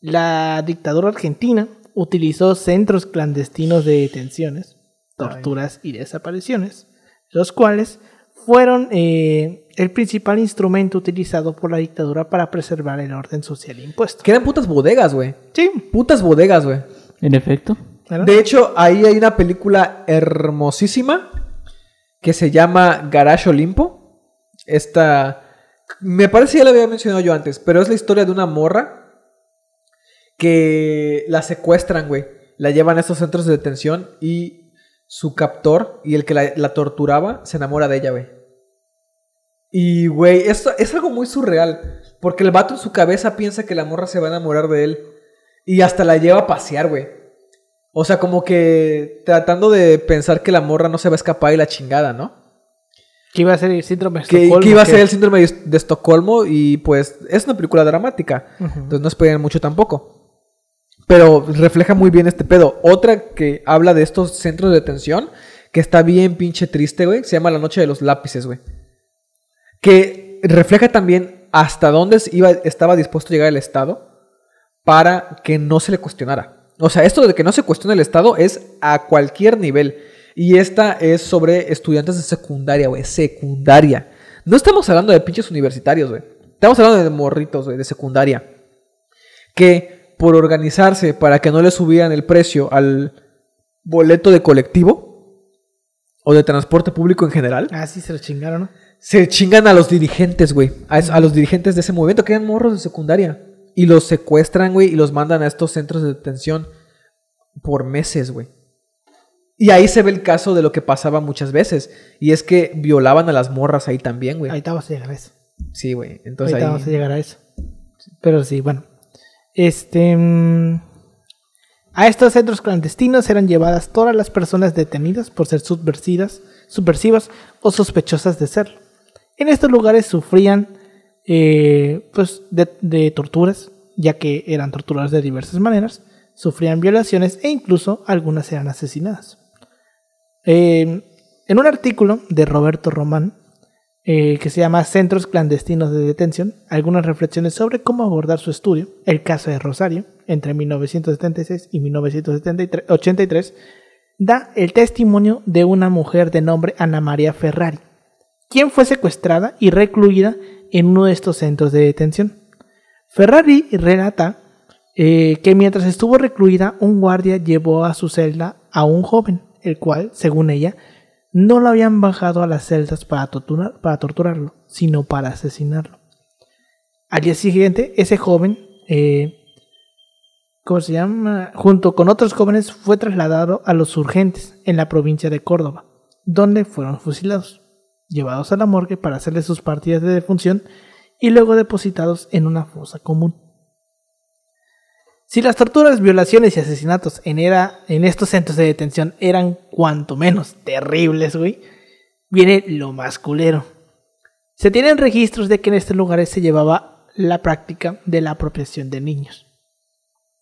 la dictadura argentina utilizó centros clandestinos de detenciones, torturas y desapariciones, los cuales fueron eh, el principal instrumento utilizado por la dictadura para preservar el orden social impuesto. Que eran putas bodegas, güey. Sí, Putas bodegas, güey. En efecto. De hecho, ahí hay una película hermosísima que se llama Garage Olimpo. Esta. Me parece que ya la había mencionado yo antes, pero es la historia de una morra que la secuestran, güey. La llevan a estos centros de detención y su captor y el que la, la torturaba se enamora de ella, güey. Y, güey, esto es algo muy surreal. Porque el vato en su cabeza piensa que la morra se va a enamorar de él. Y hasta la lleva a pasear, güey. O sea, como que tratando de pensar que la morra no se va a escapar y la chingada, ¿no? que iba a ser el síndrome de Estocolmo, que iba a ser el síndrome de, Estocolmo y pues es una película dramática. Ujú. Entonces no esperen mucho tampoco. Pero refleja muy bien este pedo. Otra que habla de estos centros de detención, que está bien pinche triste, güey, se llama La Noche de los Lápices, güey. Que refleja también hasta dónde estaba dispuesto a llegar el Estado para que no se le cuestionara. O sea, esto de que no se cuestione el Estado es a cualquier nivel. Y esta es sobre estudiantes de secundaria, güey. Secundaria. No estamos hablando de pinches universitarios, güey. Estamos hablando de morritos, güey, de secundaria. Que por organizarse para que no le subieran el precio al boleto de colectivo o de transporte público en general, Ah, sí, se lo chingaron, ¿no? Se chingan a los dirigentes, güey. A, los dirigentes de ese movimiento que eran morros de secundaria. Y los secuestran, güey, y los mandan a estos centros de detención por meses, güey. Y ahí se ve el caso de lo que pasaba muchas veces. Y es que violaban a las morras ahí también, güey. Ahorita vamos a llegar a eso. Sí, güey. Entonces ahí... vamos a llegar a eso. Pero sí, bueno. Este. mm, A estos centros clandestinos eran llevadas todas las personas detenidas por ser subversivas, subversivas o sospechosas de serlo. En estos lugares sufrían eh, pues de, torturas, ya que eran torturadas de diversas maneras, sufrían violaciones e incluso algunas eran asesinadas. Eh, en un artículo de Roberto Román, eh, que se llama Centros Clandestinos de Detención, algunas reflexiones sobre cómo abordar su estudio, el caso de Rosario, entre 1976 y 1983, da el testimonio de una mujer de nombre Ana María Ferrari, quien fue secuestrada y recluida en uno de estos centros de detención. Ferrari relata eh, que mientras estuvo recluida, un guardia llevó a su celda a un joven, el cual, según ella, no lo habían bajado a las celdas para, torturar- para torturarlo, sino para asesinarlo. Al día siguiente, ese joven, eh, ¿cómo se llama? Junto con otros jóvenes, fue trasladado a los urgentes en la provincia de Córdoba, donde fueron fusilados, llevados a la morgue para hacerle sus partidas de defunción y luego depositados en una fosa común. Si las torturas, violaciones y asesinatos en, era, en estos centros de detención eran cuanto menos terribles, güey, viene lo más culero. Se tienen registros de que en estos lugares se llevaba la práctica de la apropiación de niños.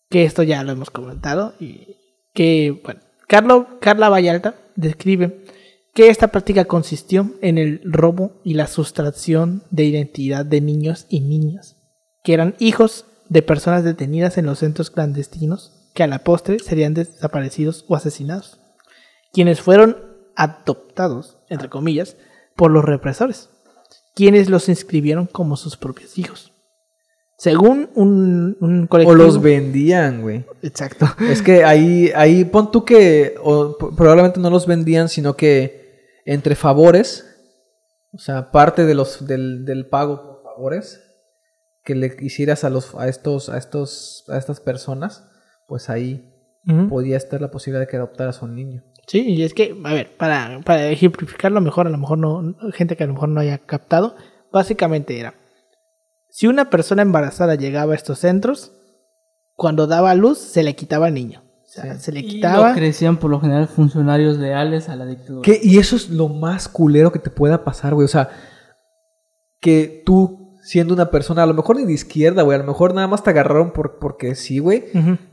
Que esto ya lo hemos comentado y que, Carla Vallalta describe que esta práctica consistió en el robo y la sustracción de identidad de niños y niñas, que eran hijos de personas detenidas en los centros clandestinos que a la postre serían desaparecidos o asesinados, quienes fueron adoptados, entre comillas, por los represores, quienes los inscribieron como sus propios hijos. Según un, un O colectivo... los vendían, güey. Exacto. Es que ahí, ahí pon tú que o, probablemente no los vendían, sino que entre favores, o sea, parte de los del, del pago por favores que le hicieras a los a estos a estos a estas personas, pues ahí podía estar la posibilidad de que adoptaras a un niño. Sí, y es que, a ver, para, para ejemplificarlo mejor, a lo mejor no, gente que a lo mejor no haya captado, básicamente era, si una persona embarazada llegaba a estos centros, cuando daba a luz se le quitaba al niño. O sea, Sí. se le Y quitaba... lo crecían por lo general funcionarios leales a la dictadura. Que- y eso es lo más culero que te pueda pasar, güey. O sea, que tú, siendo una persona, a lo mejor ni de izquierda, güey, a lo mejor nada más te agarraron por, porque sí, güey.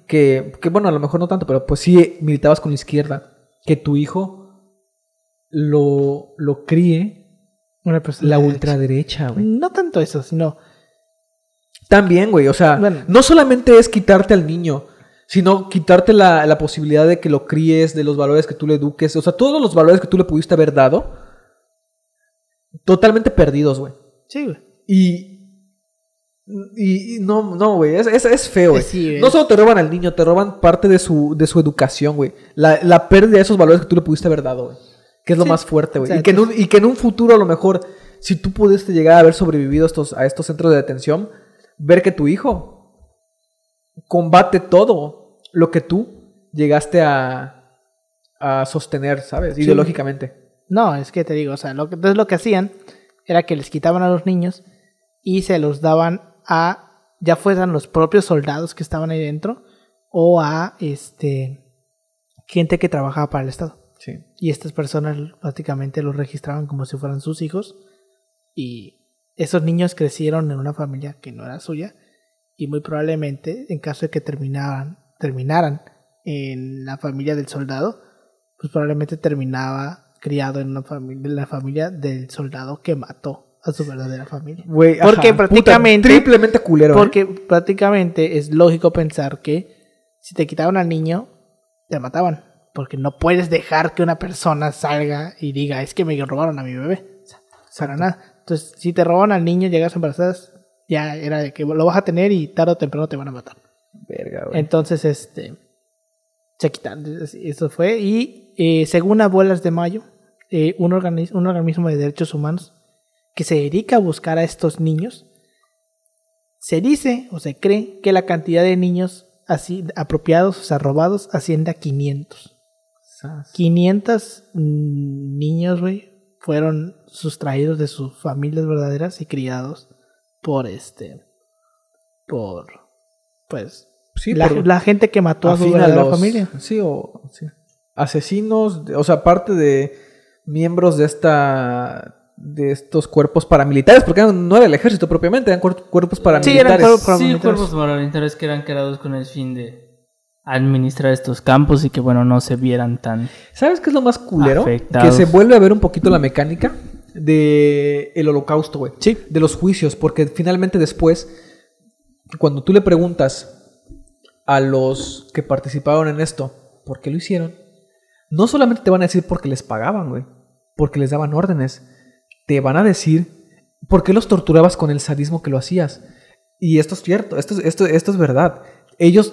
Que, que, bueno, a lo mejor no tanto, pero pues sí militabas con la izquierda, que tu hijo lo, lo críe Una persona la de ultraderecha, güey. No tanto eso, sino... También, güey, o sea, Bueno. no solamente es quitarte al niño, sino quitarte la, la posibilidad de que lo críes, de los valores que tú le eduques, o sea, todos los valores que tú le pudiste haber dado, totalmente perdidos, güey. Sí, güey. Y, y, y no, no, güey, es, es, es feo, güey. Sí, no solo te roban al niño, te roban parte de su, de su educación, güey. La, la pérdida de esos valores que tú le pudiste haber dado, güey. Que es lo Sí. más fuerte, güey. O sea, y, que en un, y que en un futuro, a lo mejor, si tú pudiste llegar a haber sobrevivido a estos, a estos centros de detención, ver que tu hijo combate todo lo que tú llegaste a, a sostener, ¿sabes? Sí. Ideológicamente. No, es que te digo, o sea, lo que, entonces lo que hacían era que les quitaban a los niños y se los daban a, ya fueran los propios soldados que estaban ahí dentro o a este gente que trabajaba para el Estado. Sí. Y estas personas prácticamente los registraban como si fueran sus hijos y esos niños crecieron en una familia que no era suya y muy probablemente en caso de que terminaran, terminaran en la familia del soldado, pues probablemente terminaba criado en una familia, en la familia del soldado que mató a su verdadera familia. Güey, Porque ajá, puta, prácticamente- triplemente culero. ¿eh? Porque prácticamente es lógico pensar que si te quitaban al niño, te mataban. Porque no puedes dejar que una persona salga y diga, es que me robaron a mi bebé. O sea, para nada. Entonces, si te roban al niño, llegas embarazadas, ya era de que lo vas a tener y tarde o temprano te van a matar. Verga, güey. Entonces, este. Se quitan. Eso fue. Y eh, según Abuelas de Mayo, eh, un, organi- un organismo de derechos humanos que se dedica a buscar a estos niños, se dice o se cree que la cantidad de niños así apropiados, o sea, robados, asciende a 500. Sas. 500 mm, niños, güey, fueron sustraídos de sus familias verdaderas y criados por este. Por. Pues. Sí, la, por- la gente que mató a su verdadera familia. Sí, o sí. asesinos, o sea, parte de miembros de esta de estos cuerpos paramilitares, porque eran- no era el ejército propiamente, eran cuer- cuerpos paramilitares. cuerpos para- Sí, paramilitares. cuerpos paramilitares que eran creados con el fin de administrar estos campos y que, bueno, no se vieran tan... ¿Sabes qué es lo más culero? Afectados. Que se vuelve a ver un poquito la mecánica de el holocausto, güey. Sí. De los juicios, porque finalmente después, cuando tú le preguntas a los que participaron en esto, ¿por qué lo hicieron? No solamente te van a decir porque les pagaban, güey, porque les daban órdenes, te van a decir por qué los torturabas con el sadismo que lo hacías. Y esto es cierto, esto, es- esto, esto es verdad. ellos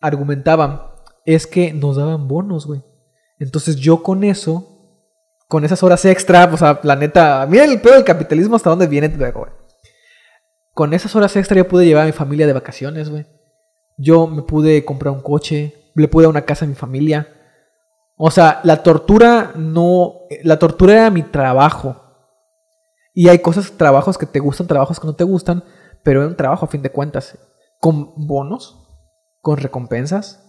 argumentaban, es que nos daban bonos, güey. Entonces yo con eso, con esas horas extra, o sea, la neta, mira el pedo del capitalismo hasta dónde viene güey. Con esas horas extra yo pude llevar a mi familia de vacaciones, güey. Yo me pude comprar un coche, le pude dar una casa a mi familia. O sea, la tortura no, la tortura era mi trabajo. Y hay cosas, trabajos que te gustan, trabajos que no te gustan, pero era un trabajo a fin de cuentas. Con bonos, con recompensas,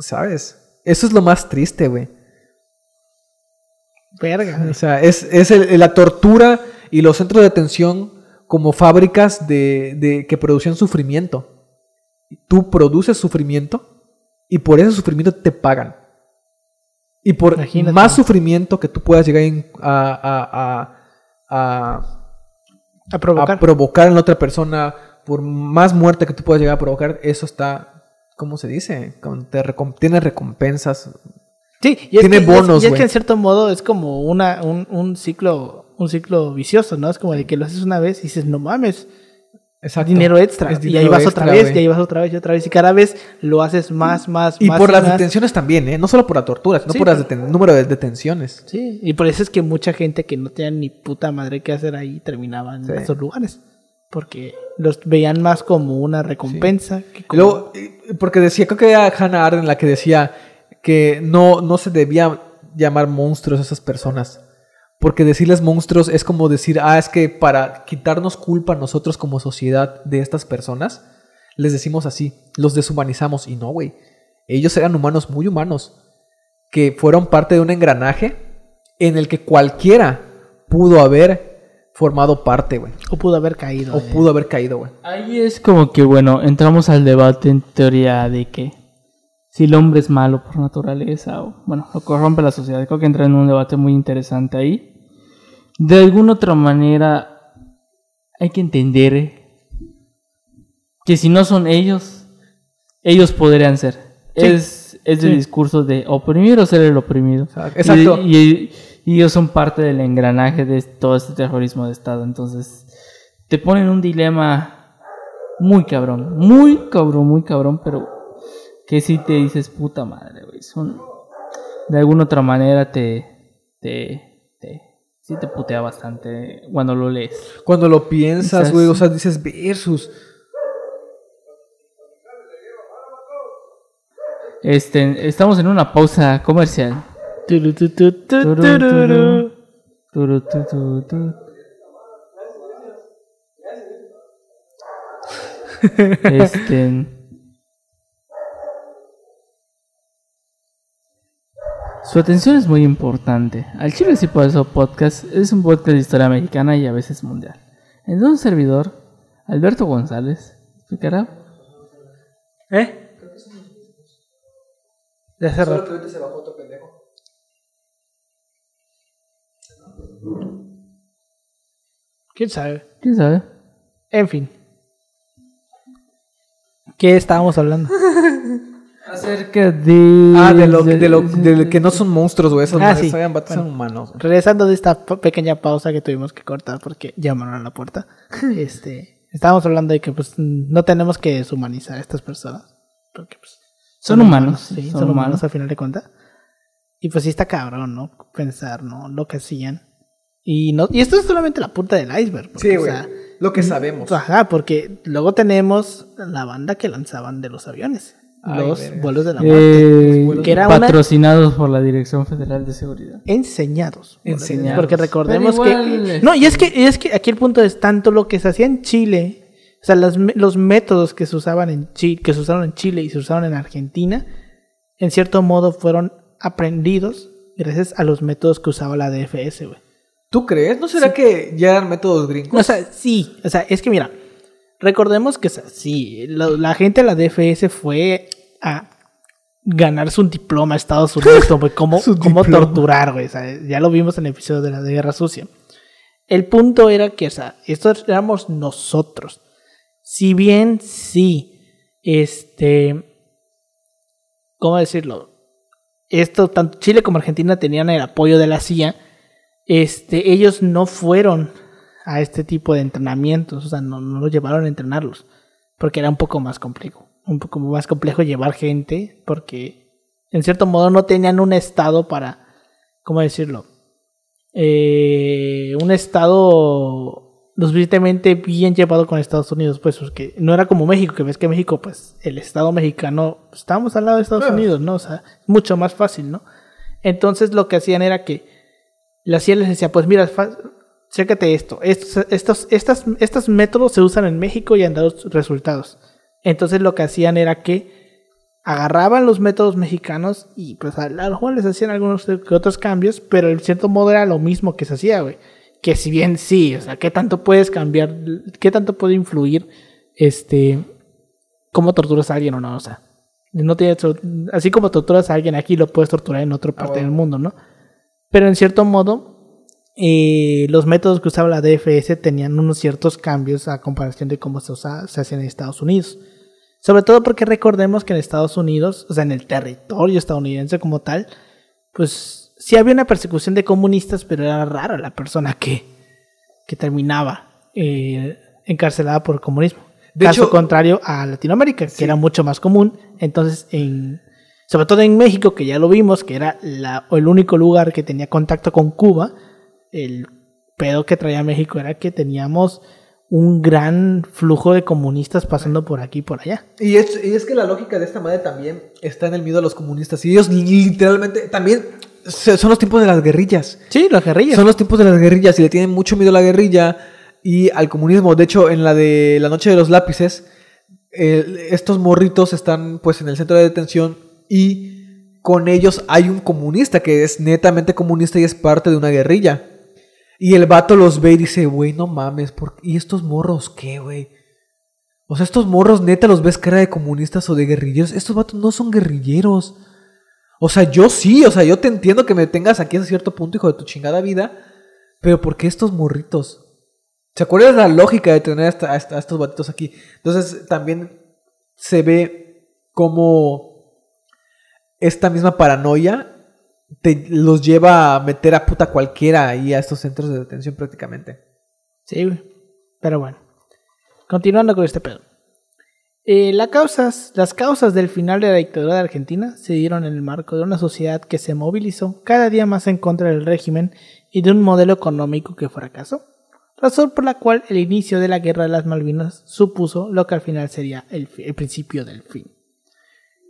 ¿sabes? Eso es lo más triste, güey. Verga. O sea, es, es el- la tortura y los centros de detención como fábricas de, de- que producían sufrimiento. Tú produces sufrimiento y por ese sufrimiento te pagan. Y por Imagínate. más sufrimiento que tú puedas llegar a, a- a- a- A provocar. a provocar en la otra persona, por más muerte que tú puedas llegar a provocar, eso está, ¿cómo se dice? Te recom- tiene recompensas. Sí, y es tiene que, y es- bonos, y es, que en cierto modo es como una, un, un ciclo un ciclo vicioso, ¿no? Es como de que lo haces una vez y dices, no mames, Exacto. dinero extra. Es y ahí vas extra, otra vez, güey. y ahí vas otra vez, y otra vez. Y cada vez lo haces más, más, Y más. por las más. detenciones también, ¿eh? No solo por la tortura, sino Sí, por el pero- número de detenciones. Sí, y por eso es que mucha gente que no tenía ni puta madre que hacer ahí terminaba en Sí. esos lugares. Porque los veían más como una recompensa que Y como... luego, porque decía, creo que era Hannah Arendt la que decía que no, no se debía llamar monstruos a esas personas. Porque decirles monstruos es como decir, ah, es que para quitarnos culpa nosotros como sociedad de estas personas, les decimos así, los deshumanizamos. Y no, güey. Ellos eran humanos muy humanos, que fueron parte de un engranaje en el que cualquiera pudo haber formado parte, güey. O pudo haber caído. O eh. pudo haber caído, güey. Ahí es como que, bueno, entramos al debate en teoría de que si el hombre es malo por naturaleza o, bueno, lo corrompe la sociedad. Creo que entra en un debate muy interesante ahí. De alguna otra manera, hay que entender que si no son ellos, ellos podrían ser. Sí. Es, es el discurso de oprimir o ser el oprimido. Exacto. Y, y- y ellos son parte del engranaje de todo este terrorismo de Estado. Entonces, te ponen un dilema muy cabrón. Muy cabrón, muy cabrón, pero que si te dices puta madre, güey. Son. De alguna otra manera te. te. te sí te putea bastante cuando lo lees. Cuando lo piensas, güey, o sea, dices versus. Este, estamos en una pausa comercial. Turu, Su atención es muy importante. Al Chile sí por eso podcast es un podcast de historia mexicana y a veces mundial. En un servidor, Alberto González, explicará ¿Eh? De hace rato. ¿Quién sabe? ¿Quién sabe? En fin. ¿Qué estábamos hablando? Acerca de. Ah, de lo, de lo de que no son monstruos, güey. Esos Ah, sí. Bueno. son humanos. Regresando de esta pequeña pausa que tuvimos que cortar porque llamaron a la puerta. Este, estábamos hablando de que pues no tenemos que deshumanizar a estas personas. Porque pues Son humanos, sí, son son, humanos humanos. al final de cuentas. Y pues sí está cabrón, ¿no? Pensar, ¿no? Lo que hacían. Y no, y esto es solamente la punta del iceberg. porque, Sí, o güey. sea, Lo que sabemos. Ajá, porque luego tenemos la banda que lanzaban de los aviones. Ay, los vuelos de la muerte. Eh, que era una- patrocinados por la Dirección Federal de Seguridad. enseñados. Enseñados. Porque recordemos igual, que... este- No, y es que, y es que aquí el punto es tanto lo que se hacía en Chile, o sea, los, me- los métodos que se usaban en Chile, que se usaron en Chile y se usaron en Argentina, en cierto modo fueron aprendidos gracias a los métodos que usaba la DFS, güey. ¿Tú crees? ¿No será que ya eran métodos gringos? O sea, sí, o sea, es que mira, recordemos que sí, la gente de la DFS fue a ganarse un diploma a Estados Unidos sobre cómo, torturar, güey. ya lo vimos en el episodio de la de Guerra Sucia. El punto era que, o sea, estos éramos nosotros. Si bien sí, este, ¿cómo decirlo? Esto, tanto Chile como Argentina tenían el apoyo de la CIA, este, ellos no fueron a este tipo de entrenamientos, o sea, no, no los llevaron a entrenarlos, porque era un poco más complejo, un poco más complejo llevar gente porque en cierto modo no tenían un estado para, ¿cómo decirlo? Eh, un estado lo suficientemente bien llevado con Estados Unidos, pues porque no era como México, que ves que México, pues el estado mexicano, estamos al lado de Estados Claro. Unidos, ¿no? O sea, mucho más fácil, ¿no? Entonces lo que hacían era que la CIA les decía, pues mira, chécate esto, estos, estos, estas, estos métodos se usan en México y han dado resultados. Entonces lo que hacían era que agarraban los métodos mexicanos y pues a lo mejor les hacían algunos que otros cambios, pero en cierto modo era lo mismo que se hacía, güey. Que si bien sí, o sea, ¿qué tanto puedes cambiar? ¿Qué tanto puede influir este cómo torturas a alguien o no? O sea, no tiene, así como torturas a alguien aquí, lo puedes torturar en otra parte bueno. del mundo, ¿no? Pero en cierto modo, eh, los métodos que usaba la DFS tenían unos ciertos cambios a comparación de cómo se, usa, se en Estados Unidos. Sobre todo porque recordemos que en Estados Unidos, o sea, en el territorio estadounidense como tal, pues sí había una persecución de comunistas, pero era rara la persona que, que terminaba eh, encarcelada por comunismo. De Caso hecho- contrario a Latinoamérica, que era mucho más común. Entonces, en, sobre todo en México, que ya lo vimos, que era la, el único lugar que tenía contacto con Cuba, el pedo que traía México era que teníamos un gran flujo de comunistas pasando por aquí y por allá. Y es, y es que la lógica de esta madre también está en el miedo a los comunistas. Y ellos li- literalmente también son los tiempos de las guerrillas. Sí, las guerrillas. Son los tiempos de las guerrillas y le tienen mucho miedo a la guerrilla y al comunismo. De hecho, en la de la noche de los lápices, estos morritos están pues en el centro de detención y con ellos hay un comunista que es netamente comunista y es parte de una guerrilla. Y el vato los ve y dice, güey, no mames, ¿por? ¿y estos morros qué, güey? O sea, estos morros neta los ves cara de comunistas o de guerrilleros. Estos vatos no son guerrilleros. O sea, yo sí, o sea, yo te entiendo que me tengas aquí a cierto punto, hijo de tu chingada vida. Pero ¿por qué estos morritos? ¿Se acuerdan la lógica de tener a estos batitos aquí? Entonces también se ve como esta misma paranoia te los lleva a meter a puta cualquiera ahí a estos centros de detención prácticamente. Sí. Pero bueno. Continuando con este pedo. Eh, las causas del final de la dictadura de Argentina se dieron en el marco de una sociedad que se movilizó cada día más en contra del régimen y de un modelo económico que fracasó, razón por la cual el inicio de la guerra de las Malvinas supuso lo que al final sería el principio del fin.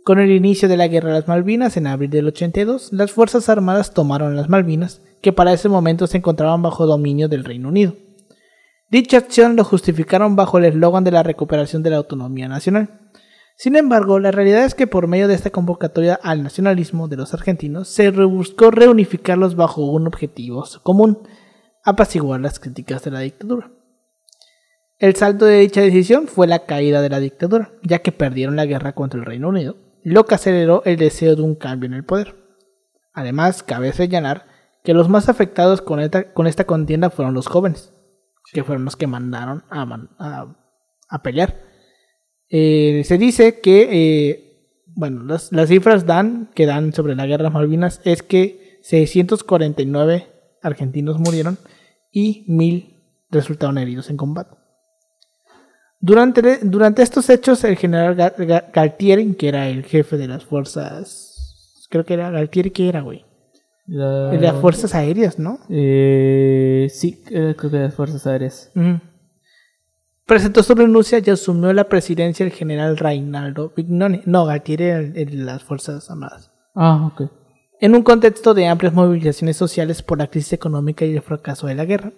Con el inicio de la Guerra de las Malvinas en abril del 82, las Fuerzas Armadas tomaron las Malvinas, que para ese momento se encontraban bajo dominio del Reino Unido. Dicha acción lo justificaron bajo el eslogan de la recuperación de la autonomía nacional. Sin embargo, la realidad es que por medio de esta convocatoria al nacionalismo de los argentinos se buscó reunificarlos bajo un objetivo común, apaciguar las críticas de la dictadura. El salto de dicha decisión fue la caída de la dictadura, ya que perdieron la guerra contra el Reino Unido, lo que aceleró el deseo de un cambio en el poder. Además, cabe señalar que los más afectados con esta, con esta contienda fueron los jóvenes, que fueron los que mandaron a, a- a pelear. Eh, se dice que, eh, bueno, las, las cifras dan, que dan sobre la guerra de Malvinas es que 649 argentinos murieron y 1000 resultaron heridos en combate. Durante, durante estos hechos, el general Ga- Ga- Galtieri, que era el jefe de las fuerzas, creo que era Galtieri, que era, güey? La- de las fuerzas aéreas, ¿no? Eh, sí, eh, creo que las Fuerzas Aéreas. Presentó su renuncia y asumió la presidencia el general Reinaldo Vignoni. No, Galtieri era el, el de las Fuerzas Armadas. Ah, ok. En un contexto de amplias movilizaciones sociales por la crisis económica y el fracaso de la guerra,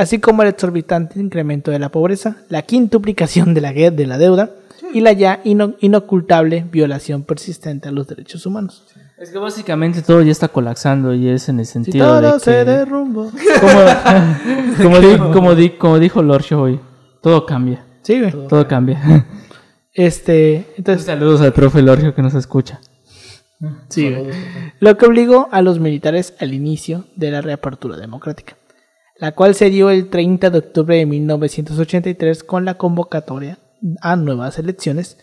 así como el exorbitante incremento de la pobreza, la quintuplicación de la, de la deuda y la ya ino- inocultable violación persistente a los derechos humanos. Es que básicamente todo ya está colapsando y es en el Si sentido todo de se que, derrumbó. como, como, di- como, di- como dijo Lord hoy, todo cambia, Sí, güey. todo cambia. Este, entonces, Saludos al profe Lorgio que nos escucha. Sí, güey. Lo que obligó a los militares al inicio de la reapertura democrática, la cual se dio el 30 de octubre de 1983 con la convocatoria a nuevas elecciones,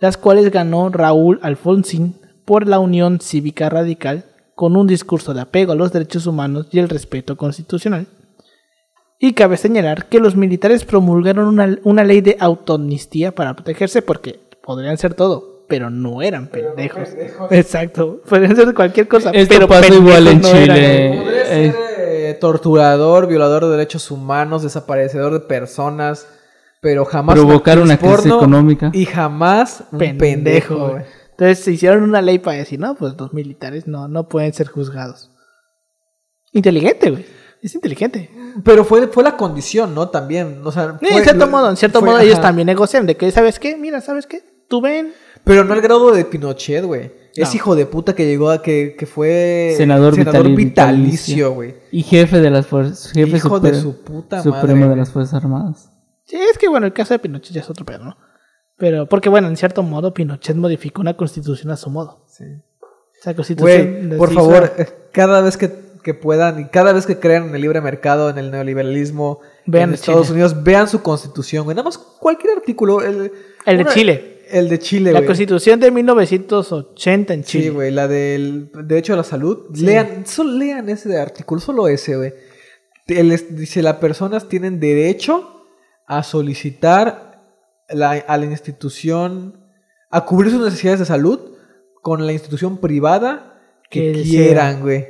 las cuales ganó Raúl Alfonsín por la Unión Cívica Radical con un discurso de apego a los derechos humanos y el respeto constitucional. Y cabe señalar que los militares promulgaron una, una ley de autoamnistía para protegerse porque podrían ser todo, pero no eran pendejos. Exacto, podrían ser cualquier cosa, Esto pero pasa igual en pendejos no eran. Chile. Podría Eh, torturador, violador de derechos humanos, desaparecedor de personas, pero jamás Provocar una crisis económica. y jamás un pendejo. Entonces se hicieron una ley para decir, no, pues los militares no, no pueden ser juzgados. Inteligente, güey. Es inteligente. Pero fue, fue la condición, ¿no? También, o sea, fue- en cierto lo- modo, en cierto fue- modo ellos también negocian de que, ¿sabes qué? Mira, ¿sabes qué? Tú ven. Pero no al grado de Pinochet, güey. Es No. hijo de puta que llegó a que, que fue Senador vitali- vitalicio, güey. Y jefe de las fuerzas. Jefe Hijo de supre- su puta Supremo madre. de las Fuerzas Armadas. Sí, es que bueno, el caso de Pinochet ya es otro pedo, ¿no? Pero, porque bueno, en cierto modo Pinochet modificó una constitución a su modo. Sí. O sea, constitución... Les por hizo- favor, eh, cada vez que, que puedan y cada vez que crean en el libre mercado, en el neoliberalismo, Vean en de Estados Chile. Unidos, vean su constitución, güey. Nada más cualquier artículo. El, El de Chile. El de Chile, La güey. constitución de 1980 en Chile. Sí, güey, la del derecho a la salud. Lean, solo lean ese artículo, solo ese, güey. Dice, las personas tienen derecho a solicitar la- a la institución, a cubrir sus necesidades de salud con la institución privada que Que quieran, güey.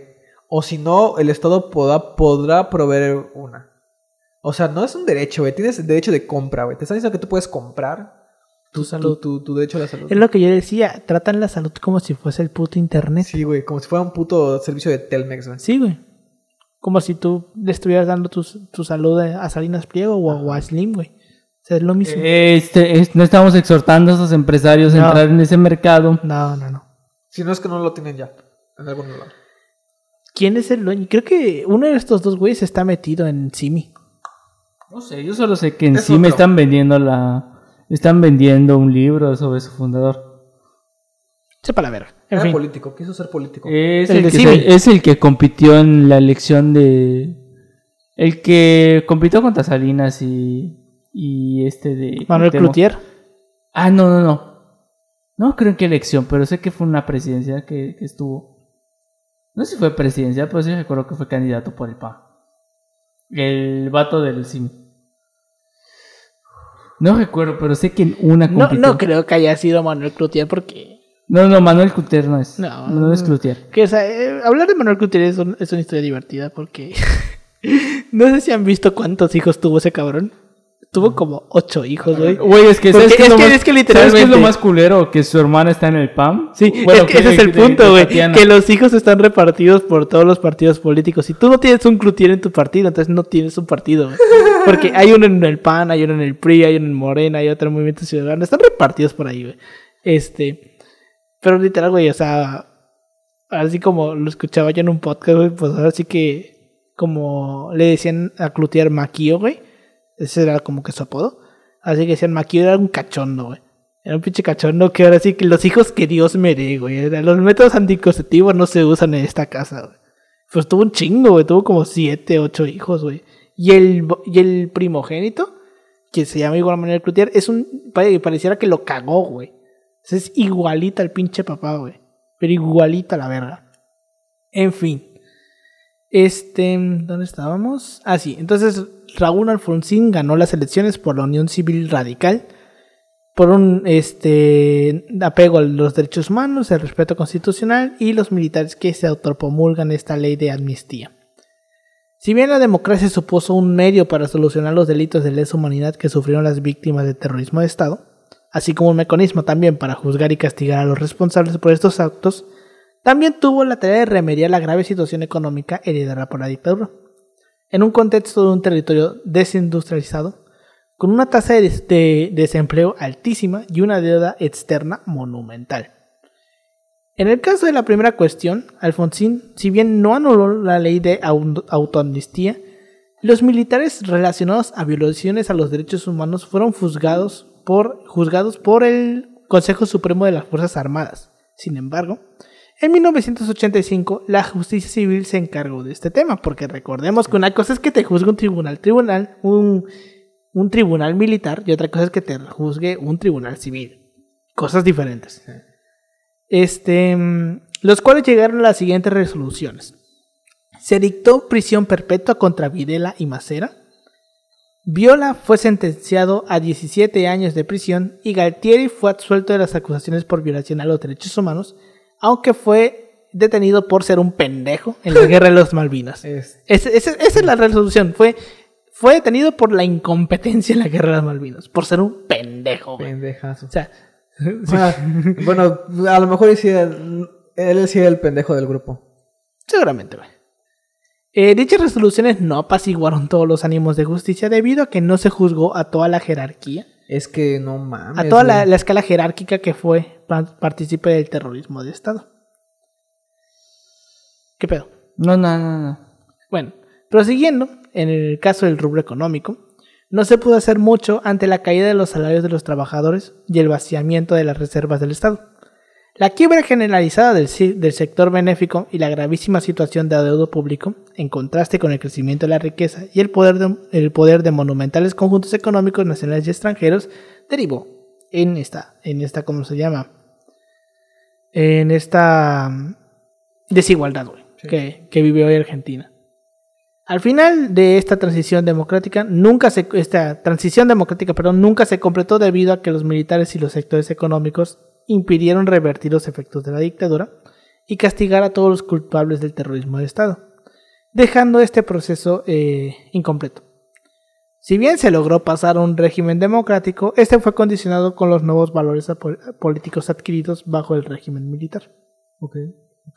O si no, el Estado podrá, podrá proveer una. O sea, no es un derecho, güey. Tienes el derecho de compra, güey. Te están diciendo que tú puedes comprar Tu salud. tu- tu derecho a la salud. Es lo que yo decía, tratan la salud como si fuese el puto internet. Sí, güey, como si fuera un puto servicio de Telmex, güey. Sí, güey. Como si tú le estuvieras dando tu, tu salud a Salinas Pliego o, a- o a Slim, güey. O sea, es lo mismo. Este, es- no estamos exhortando a esos empresarios a entrar en ese mercado. No, no, no. Si no es que no lo tienen ya, en algún lugar. ¿Quién es el dueño? Creo que uno de estos dos güeyes está metido en Simi. No sé, yo solo sé que en Es otro. están vendiendo la. Están vendiendo un libro sobre su fundador. Sepa la verga. En Era fin. político, quiso ser político. Es El que Simi. se- es el que compitió en la elección de. El que compitió contra Salinas y. Y este de. Manuel Cuauhtémoc. Cloutier. Ah, no, no, no. No creo en qué elección, pero sé que fue una presidencia que, que estuvo. No sé si fue presidencia, pero sí recuerdo que fue candidato por el PAN. El vato del CIMI. No recuerdo, pero sé que en una No, compitió. no creo que haya sido Manuel Cloutier porque... No, no, Manuel Cloutier no es. No. No, es Cloutier. Que, o sea, eh, hablar de Manuel Cloutier es, un- es una historia divertida porque... no sé si han visto cuántos hijos tuvo ese cabrón. Tuvo como ocho hijos, güey. Güey, es que, Porque ¿sabes qué es que- más- es que ¿sabes qué es literalmente- lo más culero? Que su hermana está en el PAM. Sí, Bueno, es que ese es el punto, güey. Que los hijos están repartidos por todos los partidos políticos. Si tú no tienes un Cloutier en tu partido, entonces no tienes un partido. güey. Porque hay uno en el PAN, hay uno en el PRI, hay uno en Morena, hay otro en Movimiento Ciudadano. Están repartidos por ahí, güey. Este. Pero literal, güey, o sea. Así como lo escuchaba yo en un podcast, güey, pues ahora sí que. Como le decían a Cloutier Maquillo, güey. Ese era como que su apodo. Así que decían Maquillo era un cachondo, güey. Era un pinche cachondo que ahora sí que los hijos que Dios me dé, güey. Era- Los métodos anticonceptivos no se usan en esta casa, güey. Pues tuvo un chingo, güey. Tuvo como siete, ocho hijos, güey. Y el, y el primogénito, que se llama igual Manuel Cloutier, es un. pare- Pareciera que lo cagó, güey. Es igualita al pinche papá, güey. Pero igualita a la verga. En fin. Este. ¿Dónde estábamos? Ah, sí. Entonces, Raúl Alfonsín ganó las elecciones por la Unión Civil Radical. Por un este apego a los derechos humanos, el respeto constitucional y los militares que se autopromulgan esta ley de amnistía. Si bien la democracia supuso un medio para solucionar los delitos de lesa humanidad que sufrieron las víctimas de terrorismo de Estado, así como un mecanismo también para juzgar y castigar a los responsables por estos actos, también tuvo la tarea de remediar la grave situación económica heredada por la dictadura. En un contexto de un territorio desindustrializado, con una tasa de, des- de desempleo altísima y una deuda externa monumental. En el caso de la primera cuestión, Alfonsín, si bien no anuló la ley de au- autoamnistía, los militares relacionados a violaciones a los derechos humanos fueron juzgados por, juzgados por el Consejo Supremo de las Fuerzas Armadas. Sin embargo, en 1985 la justicia civil se encargó de este tema, porque recordemos que una cosa es que te juzgue un tribunal tribunal, un, un tribunal militar, y otra cosa es que te juzgue un tribunal civil. Cosas diferentes. Este, los cuales llegaron a las siguientes resoluciones. Se dictó prisión perpetua contra Videla y Macera. Viola fue sentenciado a 17 años de prisión y Galtieri fue absuelto de las acusaciones por violación a los derechos humanos, aunque fue detenido por ser un pendejo en la guerra de los Malvinas. Es- esa es la resolución. Fue, fue detenido por la incompetencia en la guerra de las Malvinas, por ser un pendejo. güey. Pendejazo. O sea, Ah, bueno, a lo mejor sí él sí era el pendejo del grupo. Seguramente, güey. Eh, dichas resoluciones no apaciguaron todos los ánimos de justicia debido a que no se juzgó a toda la jerarquía, Es que no mames. a toda la, escala jerárquica que fue partícipe del terrorismo de Estado. ¿Qué pedo? No, no, no, no. Bueno, prosiguiendo, en el caso del rubro económico, no se pudo hacer mucho ante la caída de los salarios de los trabajadores y el vaciamiento de las reservas del Estado. La quiebra generalizada del, sector benéfico y la gravísima situación de adeudo público, en contraste con el crecimiento de la riqueza y el poder de, el poder de monumentales conjuntos económicos nacionales y extranjeros, derivó en esta, en esta, ¿cómo se llama? En esta mm, desigualdad, güey, Sí. que, que vive hoy Argentina. Al final de esta transición democrática, nunca se, esta transición democrática, perdón, nunca se completó debido a que los militares y los sectores económicos impidieron revertir los efectos de la dictadura y castigar a todos los culpables del terrorismo de Estado, dejando este proceso eh, incompleto. Si bien se logró pasar a un régimen democrático, este fue condicionado con los nuevos valores políticos adquiridos bajo el régimen militar.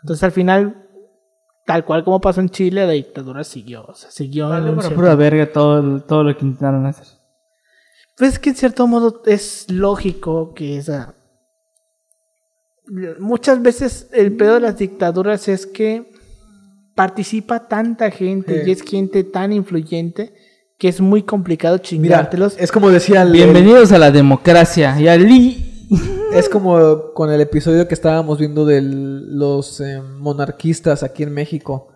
Entonces al final, tal cual como pasó en Chile, la dictadura siguió, o sea, siguió en Vale, cierto- pura verga todo, todo lo que intentaron hacer. Pues es que en cierto modo es lógico que esa... Muchas veces el peor de las dictaduras es que participa tanta gente Sí. y es gente tan influyente que es muy complicado Mira, chingártelos. es como decía el, Bienvenidos a la democracia y al Es como con el episodio que estábamos viendo de los eh, monarquistas aquí en México.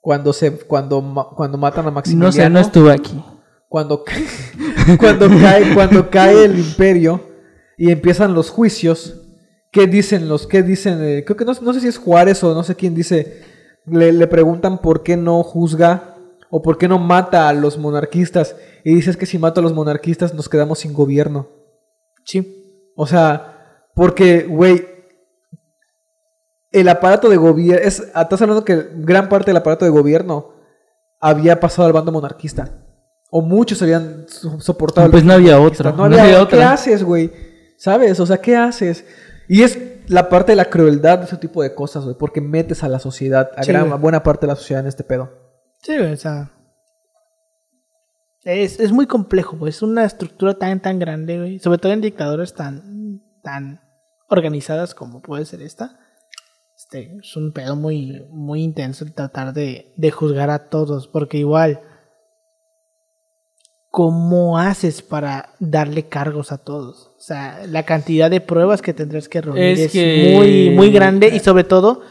Cuando se cuando cuando matan a Maximiliano. No sé, no estuve aquí. cuando cuando cae cuando cae el imperio y empiezan los juicios. ¿Qué dicen los qué dicen? eh, creo que no, no sé si es Juárez o no sé quién dice. Le, le preguntan por qué no juzga o por qué no mata a los monarquistas y dices que si mato a los monarquistas nos quedamos sin gobierno. Sí. O sea, porque, güey, el aparato de gobierno, es, estás hablando que gran parte del aparato de gobierno había pasado al bando monarquista. O muchos habían so- soportado. Pues no había otra, No no había, había ¿Qué otra. haces, güey? ¿Sabes? O sea, ¿qué haces? Y es la parte de la crueldad de ese tipo de cosas, güey, porque metes a la sociedad, a Sí, gran, a buena parte de la sociedad en este pedo. Sí, o sea. Es, es muy complejo, güey. Es una estructura tan, tan grande, güey. Sobre todo en dictaduras tan, tan organizadas como puede ser esta. Este, es un pedo muy, muy intenso el tratar de, de juzgar a todos. Porque igual. ¿Cómo haces para darle cargos a todos? O sea, la cantidad de pruebas que tendrás que reunir Es es, que- muy, muy grande. Y sobre todo,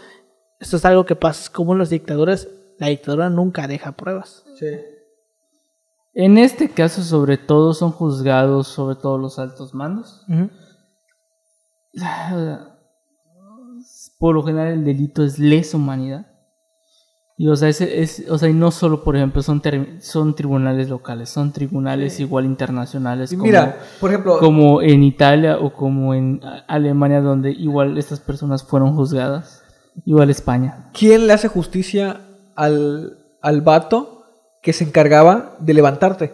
esto es algo que pasa como en las dictaduras. La dictadura nunca deja pruebas. Sí. En este caso, sobre todo, son juzgados, sobre todo los altos mandos. Por lo general, el delito es lesa humanidad. Y, o sea, ese es, o sea, y no solo, por ejemplo, son, son tribunales locales, son tribunales igual internacionales. Y como, mira, por ejemplo, como en Italia o como en Alemania, donde igual estas personas fueron juzgadas. Igual España. ¿quién le hace justicia al, al vato que se encargaba de levantarte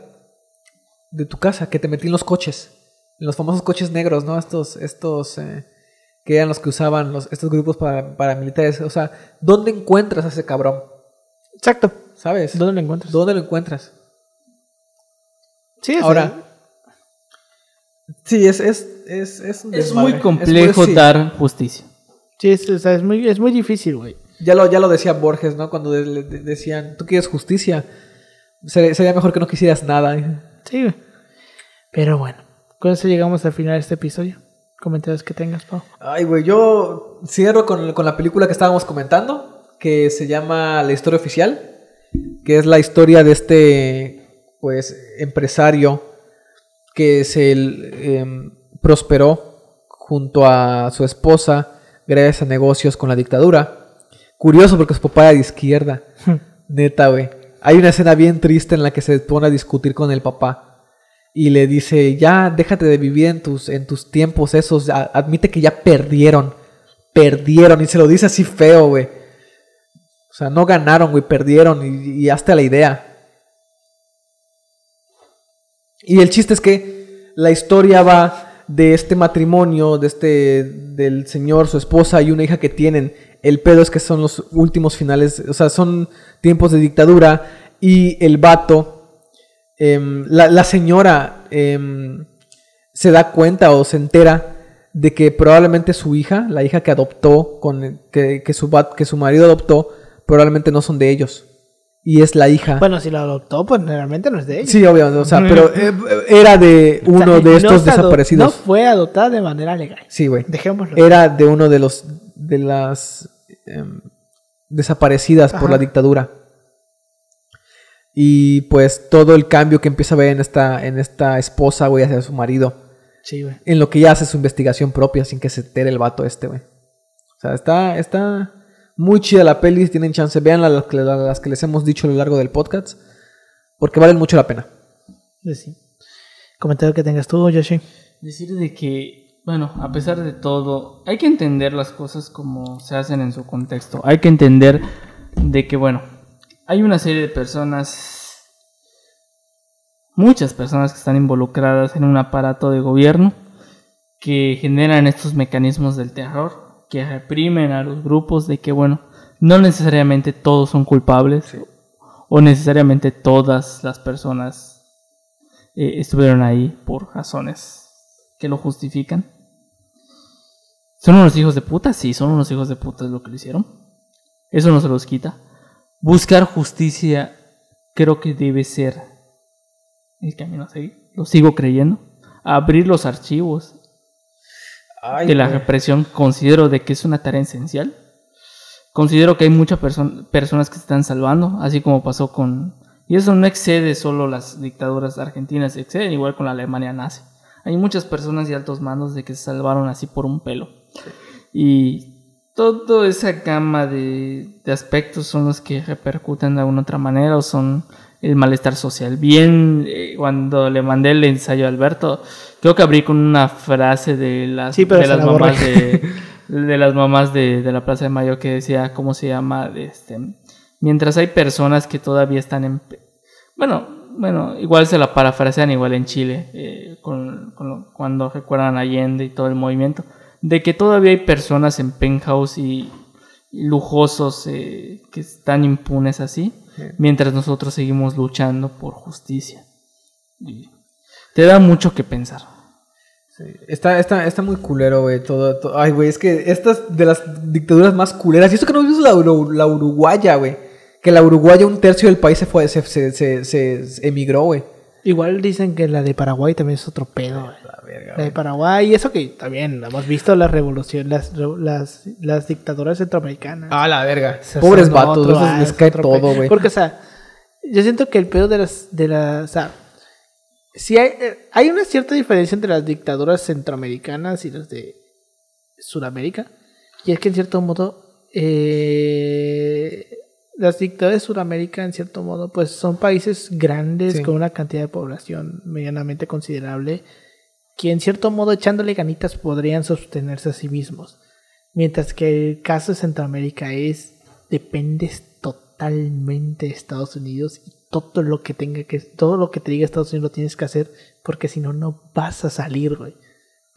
de tu casa, que te metí en los coches, en los famosos coches negros, ¿no? Estos, estos eh, que eran los que usaban los, estos grupos para, paramilitares. O sea, ¿dónde encuentras a ese cabrón? Exacto. ¿Sabes? ¿Dónde lo encuentras? ¿Dónde lo encuentras? Sí, es Ahora, sí, es, es, es, es, un Es desmadre. muy complejo sí. dar justicia. Sí, es, o sea, es muy, es muy difícil, güey. Ya lo, ya lo decía Borges, ¿no? Cuando de- de- decían, tú quieres justicia, Ser- sería mejor que no quisieras nada. Sí. Pero bueno, con eso llegamos al final de este episodio. Comentarios que tengas, Pau. Ay, güey, yo cierro con, con la película que estábamos comentando, que se llama La historia oficial, que es la historia de este, pues, empresario que se em, prosperó junto a su esposa gracias a negocios con la dictadura. Curioso porque su papá era de izquierda. Neta, güey. Hay una escena bien triste en la que se pone a discutir con el papá. Y le dice, ya, déjate de vivir en tus, en tus tiempos esos. Admite que ya perdieron. Perdieron. Y se lo dice así feo, güey. O sea, no ganaron, güey, perdieron. Y, y hazte la idea. Y el chiste es que la historia va de este matrimonio, de este, del señor, su esposa y una hija que tienen. El pedo es que son los últimos finales, o sea, son tiempos de dictadura y el vato, em, la, la señora em, se da cuenta o se entera de que probablemente su hija, la hija que adoptó, con, que, que su, que su marido adoptó, probablemente no son de ellos. Y es la hija. Bueno, si lo adoptó, pues realmente no es de ella. Sí, obviamente, o sea, pero eh, era de O sea, uno de estos desaparecidos. No fue adoptada de manera legal. Sí, güey. Dejémoslo. Era de uno de los de las em, desaparecidas por la dictadura. Y pues todo el cambio que empieza a ver en esta en esta esposa, güey, hacia su marido, Sí, güey. en lo que ya hace su investigación propia sin que se entere el vato este, güey. O sea, está está muy chida la peli, si tienen chance, veanla las que, las que les hemos dicho a lo largo del podcast, porque valen mucho la pena. Sí. Comentario que tengas tú, Yoshi. Decir de que, bueno, a pesar de todo, hay que entender las cosas como se hacen en su contexto. Hay que entender de que, bueno, hay una serie de personas, muchas personas que están involucradas en un aparato de gobierno que generan estos mecanismos del terror, que reprimen a los grupos de que, bueno, no necesariamente todos son culpables o necesariamente todas las personas eh, estuvieron ahí por razones que lo justifican. ¿Son unos hijos de puta? Sí, son unos hijos de puta lo que lo hicieron. Eso no se los quita. Buscar justicia creo que debe ser el camino a seguir. Lo sigo creyendo. Abrir los archivos de la represión considero de que es una tarea esencial. Considero que hay muchas perso- personas que se están salvando, así como pasó con... Y eso no excede solo las dictaduras argentinas, excede igual con la Alemania nazi. Hay muchas personas y altos mandos de que se salvaron así por un pelo. Y toda esa gama de, de aspectos son los que repercuten de alguna otra manera o son el malestar social. Bien, eh, cuando le mandé el ensayo a Alberto, creo que abrí con una frase de las, Sí, de las la mamás de, de las mamás de, de la Plaza de Mayo que decía, ¿cómo se llama? De Este, mientras hay personas que todavía están en... Bueno, bueno, igual se la parafrasean igual en Chile, eh, con, con lo- cuando recuerdan Allende y todo el movimiento, de que todavía hay personas en penthouse y, y lujosos eh, que están impunes así, mientras nosotros seguimos luchando por justicia. Y te da mucho que pensar. Sí, Está, está, está muy culero, güey. Todo, to- Ay, güey, es que estas de las dictaduras más culeras. Y esto que no vimos la, la uruguaya, güey. Que la uruguaya, un tercio del país se fue, se, se, se, se emigró, güey. Igual dicen que la de Paraguay también es otro pedo. güey. La verga, La de. Paraguay, y eso que también hemos visto la revolución, las, las, las dictaduras centroamericanas. Ah, la verga. O sea, Pobres vatos, otro- ah, les es cae todo, güey. Porque, o sea, yo siento que el pedo de las, de las, o sea, sí hay, eh, hay una cierta diferencia entre las dictaduras centroamericanas y las de Sudamérica. Y es que en cierto modo, eh, las dictaduras de Sudamérica, en cierto modo, pues son países grandes Sí. con una cantidad de población medianamente considerable que en cierto modo echándole ganitas podrían sostenerse a sí mismos. Mientras que el caso de Centroamérica es dependes totalmente de Estados Unidos y todo lo que tenga que todo lo que te diga Estados Unidos lo tienes que hacer porque si no no vas a salir, güey.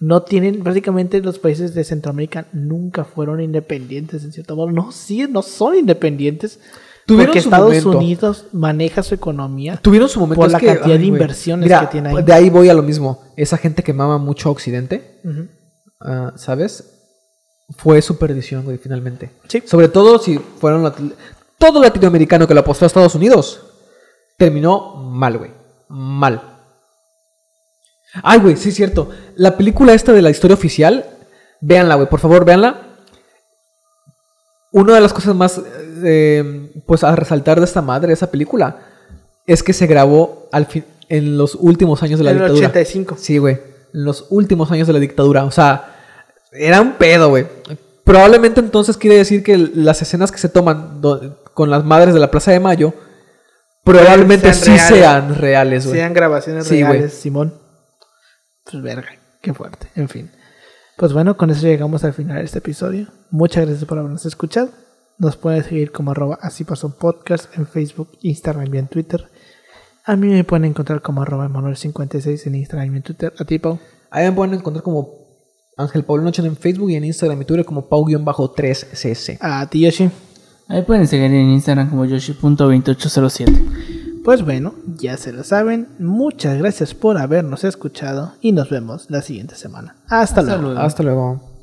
No tienen prácticamente los países de Centroamérica nunca fueron independientes en cierto modo. No, sí, no son independientes. Tuvieron porque su Estados momento. Unidos maneja su economía Tuvieron su momento por es la que, cantidad de ay, inversiones Mira, que tiene ahí. De ahí voy a lo mismo. Esa gente que mama mucho a Occidente, ah, ¿sabes? Fue su perdición, güey, finalmente. Sí. Sobre todo si fueron todo latinoamericano que lo apostó a Estados Unidos terminó mal, güey. Mal. Ay, güey, sí es cierto. La película esta de la historia oficial, véanla, güey, por favor, véanla. Una de las cosas más, eh, pues, a resaltar de esta madre, de esa película, es que se grabó al fin, en los últimos años de la En el dictadura. 85. Sí, güey. En los últimos años de la dictadura. O sea, era un pedo, güey. Probablemente entonces quiere decir que las escenas que se toman con las madres de la Plaza de Mayo, probablemente Sean sí reales. sean reales, güey. Sean grabaciones Sí, reales, Simón. Pues verga, qué fuerte. En fin. Pues bueno, con eso llegamos al final de este episodio. Muchas gracias por habernos escuchado. Nos pueden seguir como arroba así pasó podcast en Facebook, Instagram y en Twitter. A mí me pueden encontrar como arroba Manuel56 en Instagram y en Twitter. A ti, Pau. Ahí me pueden encontrar como Ángel Pablo Noche en Facebook y en Instagram y Twitter como Pau-3cc. A ti, Yoshi. Ahí pueden seguir en Instagram como yoshi.2807. Pues bueno, ya se lo saben. Muchas gracias por habernos escuchado y nos vemos la siguiente semana. Hasta, Hasta luego. luego. Hasta luego.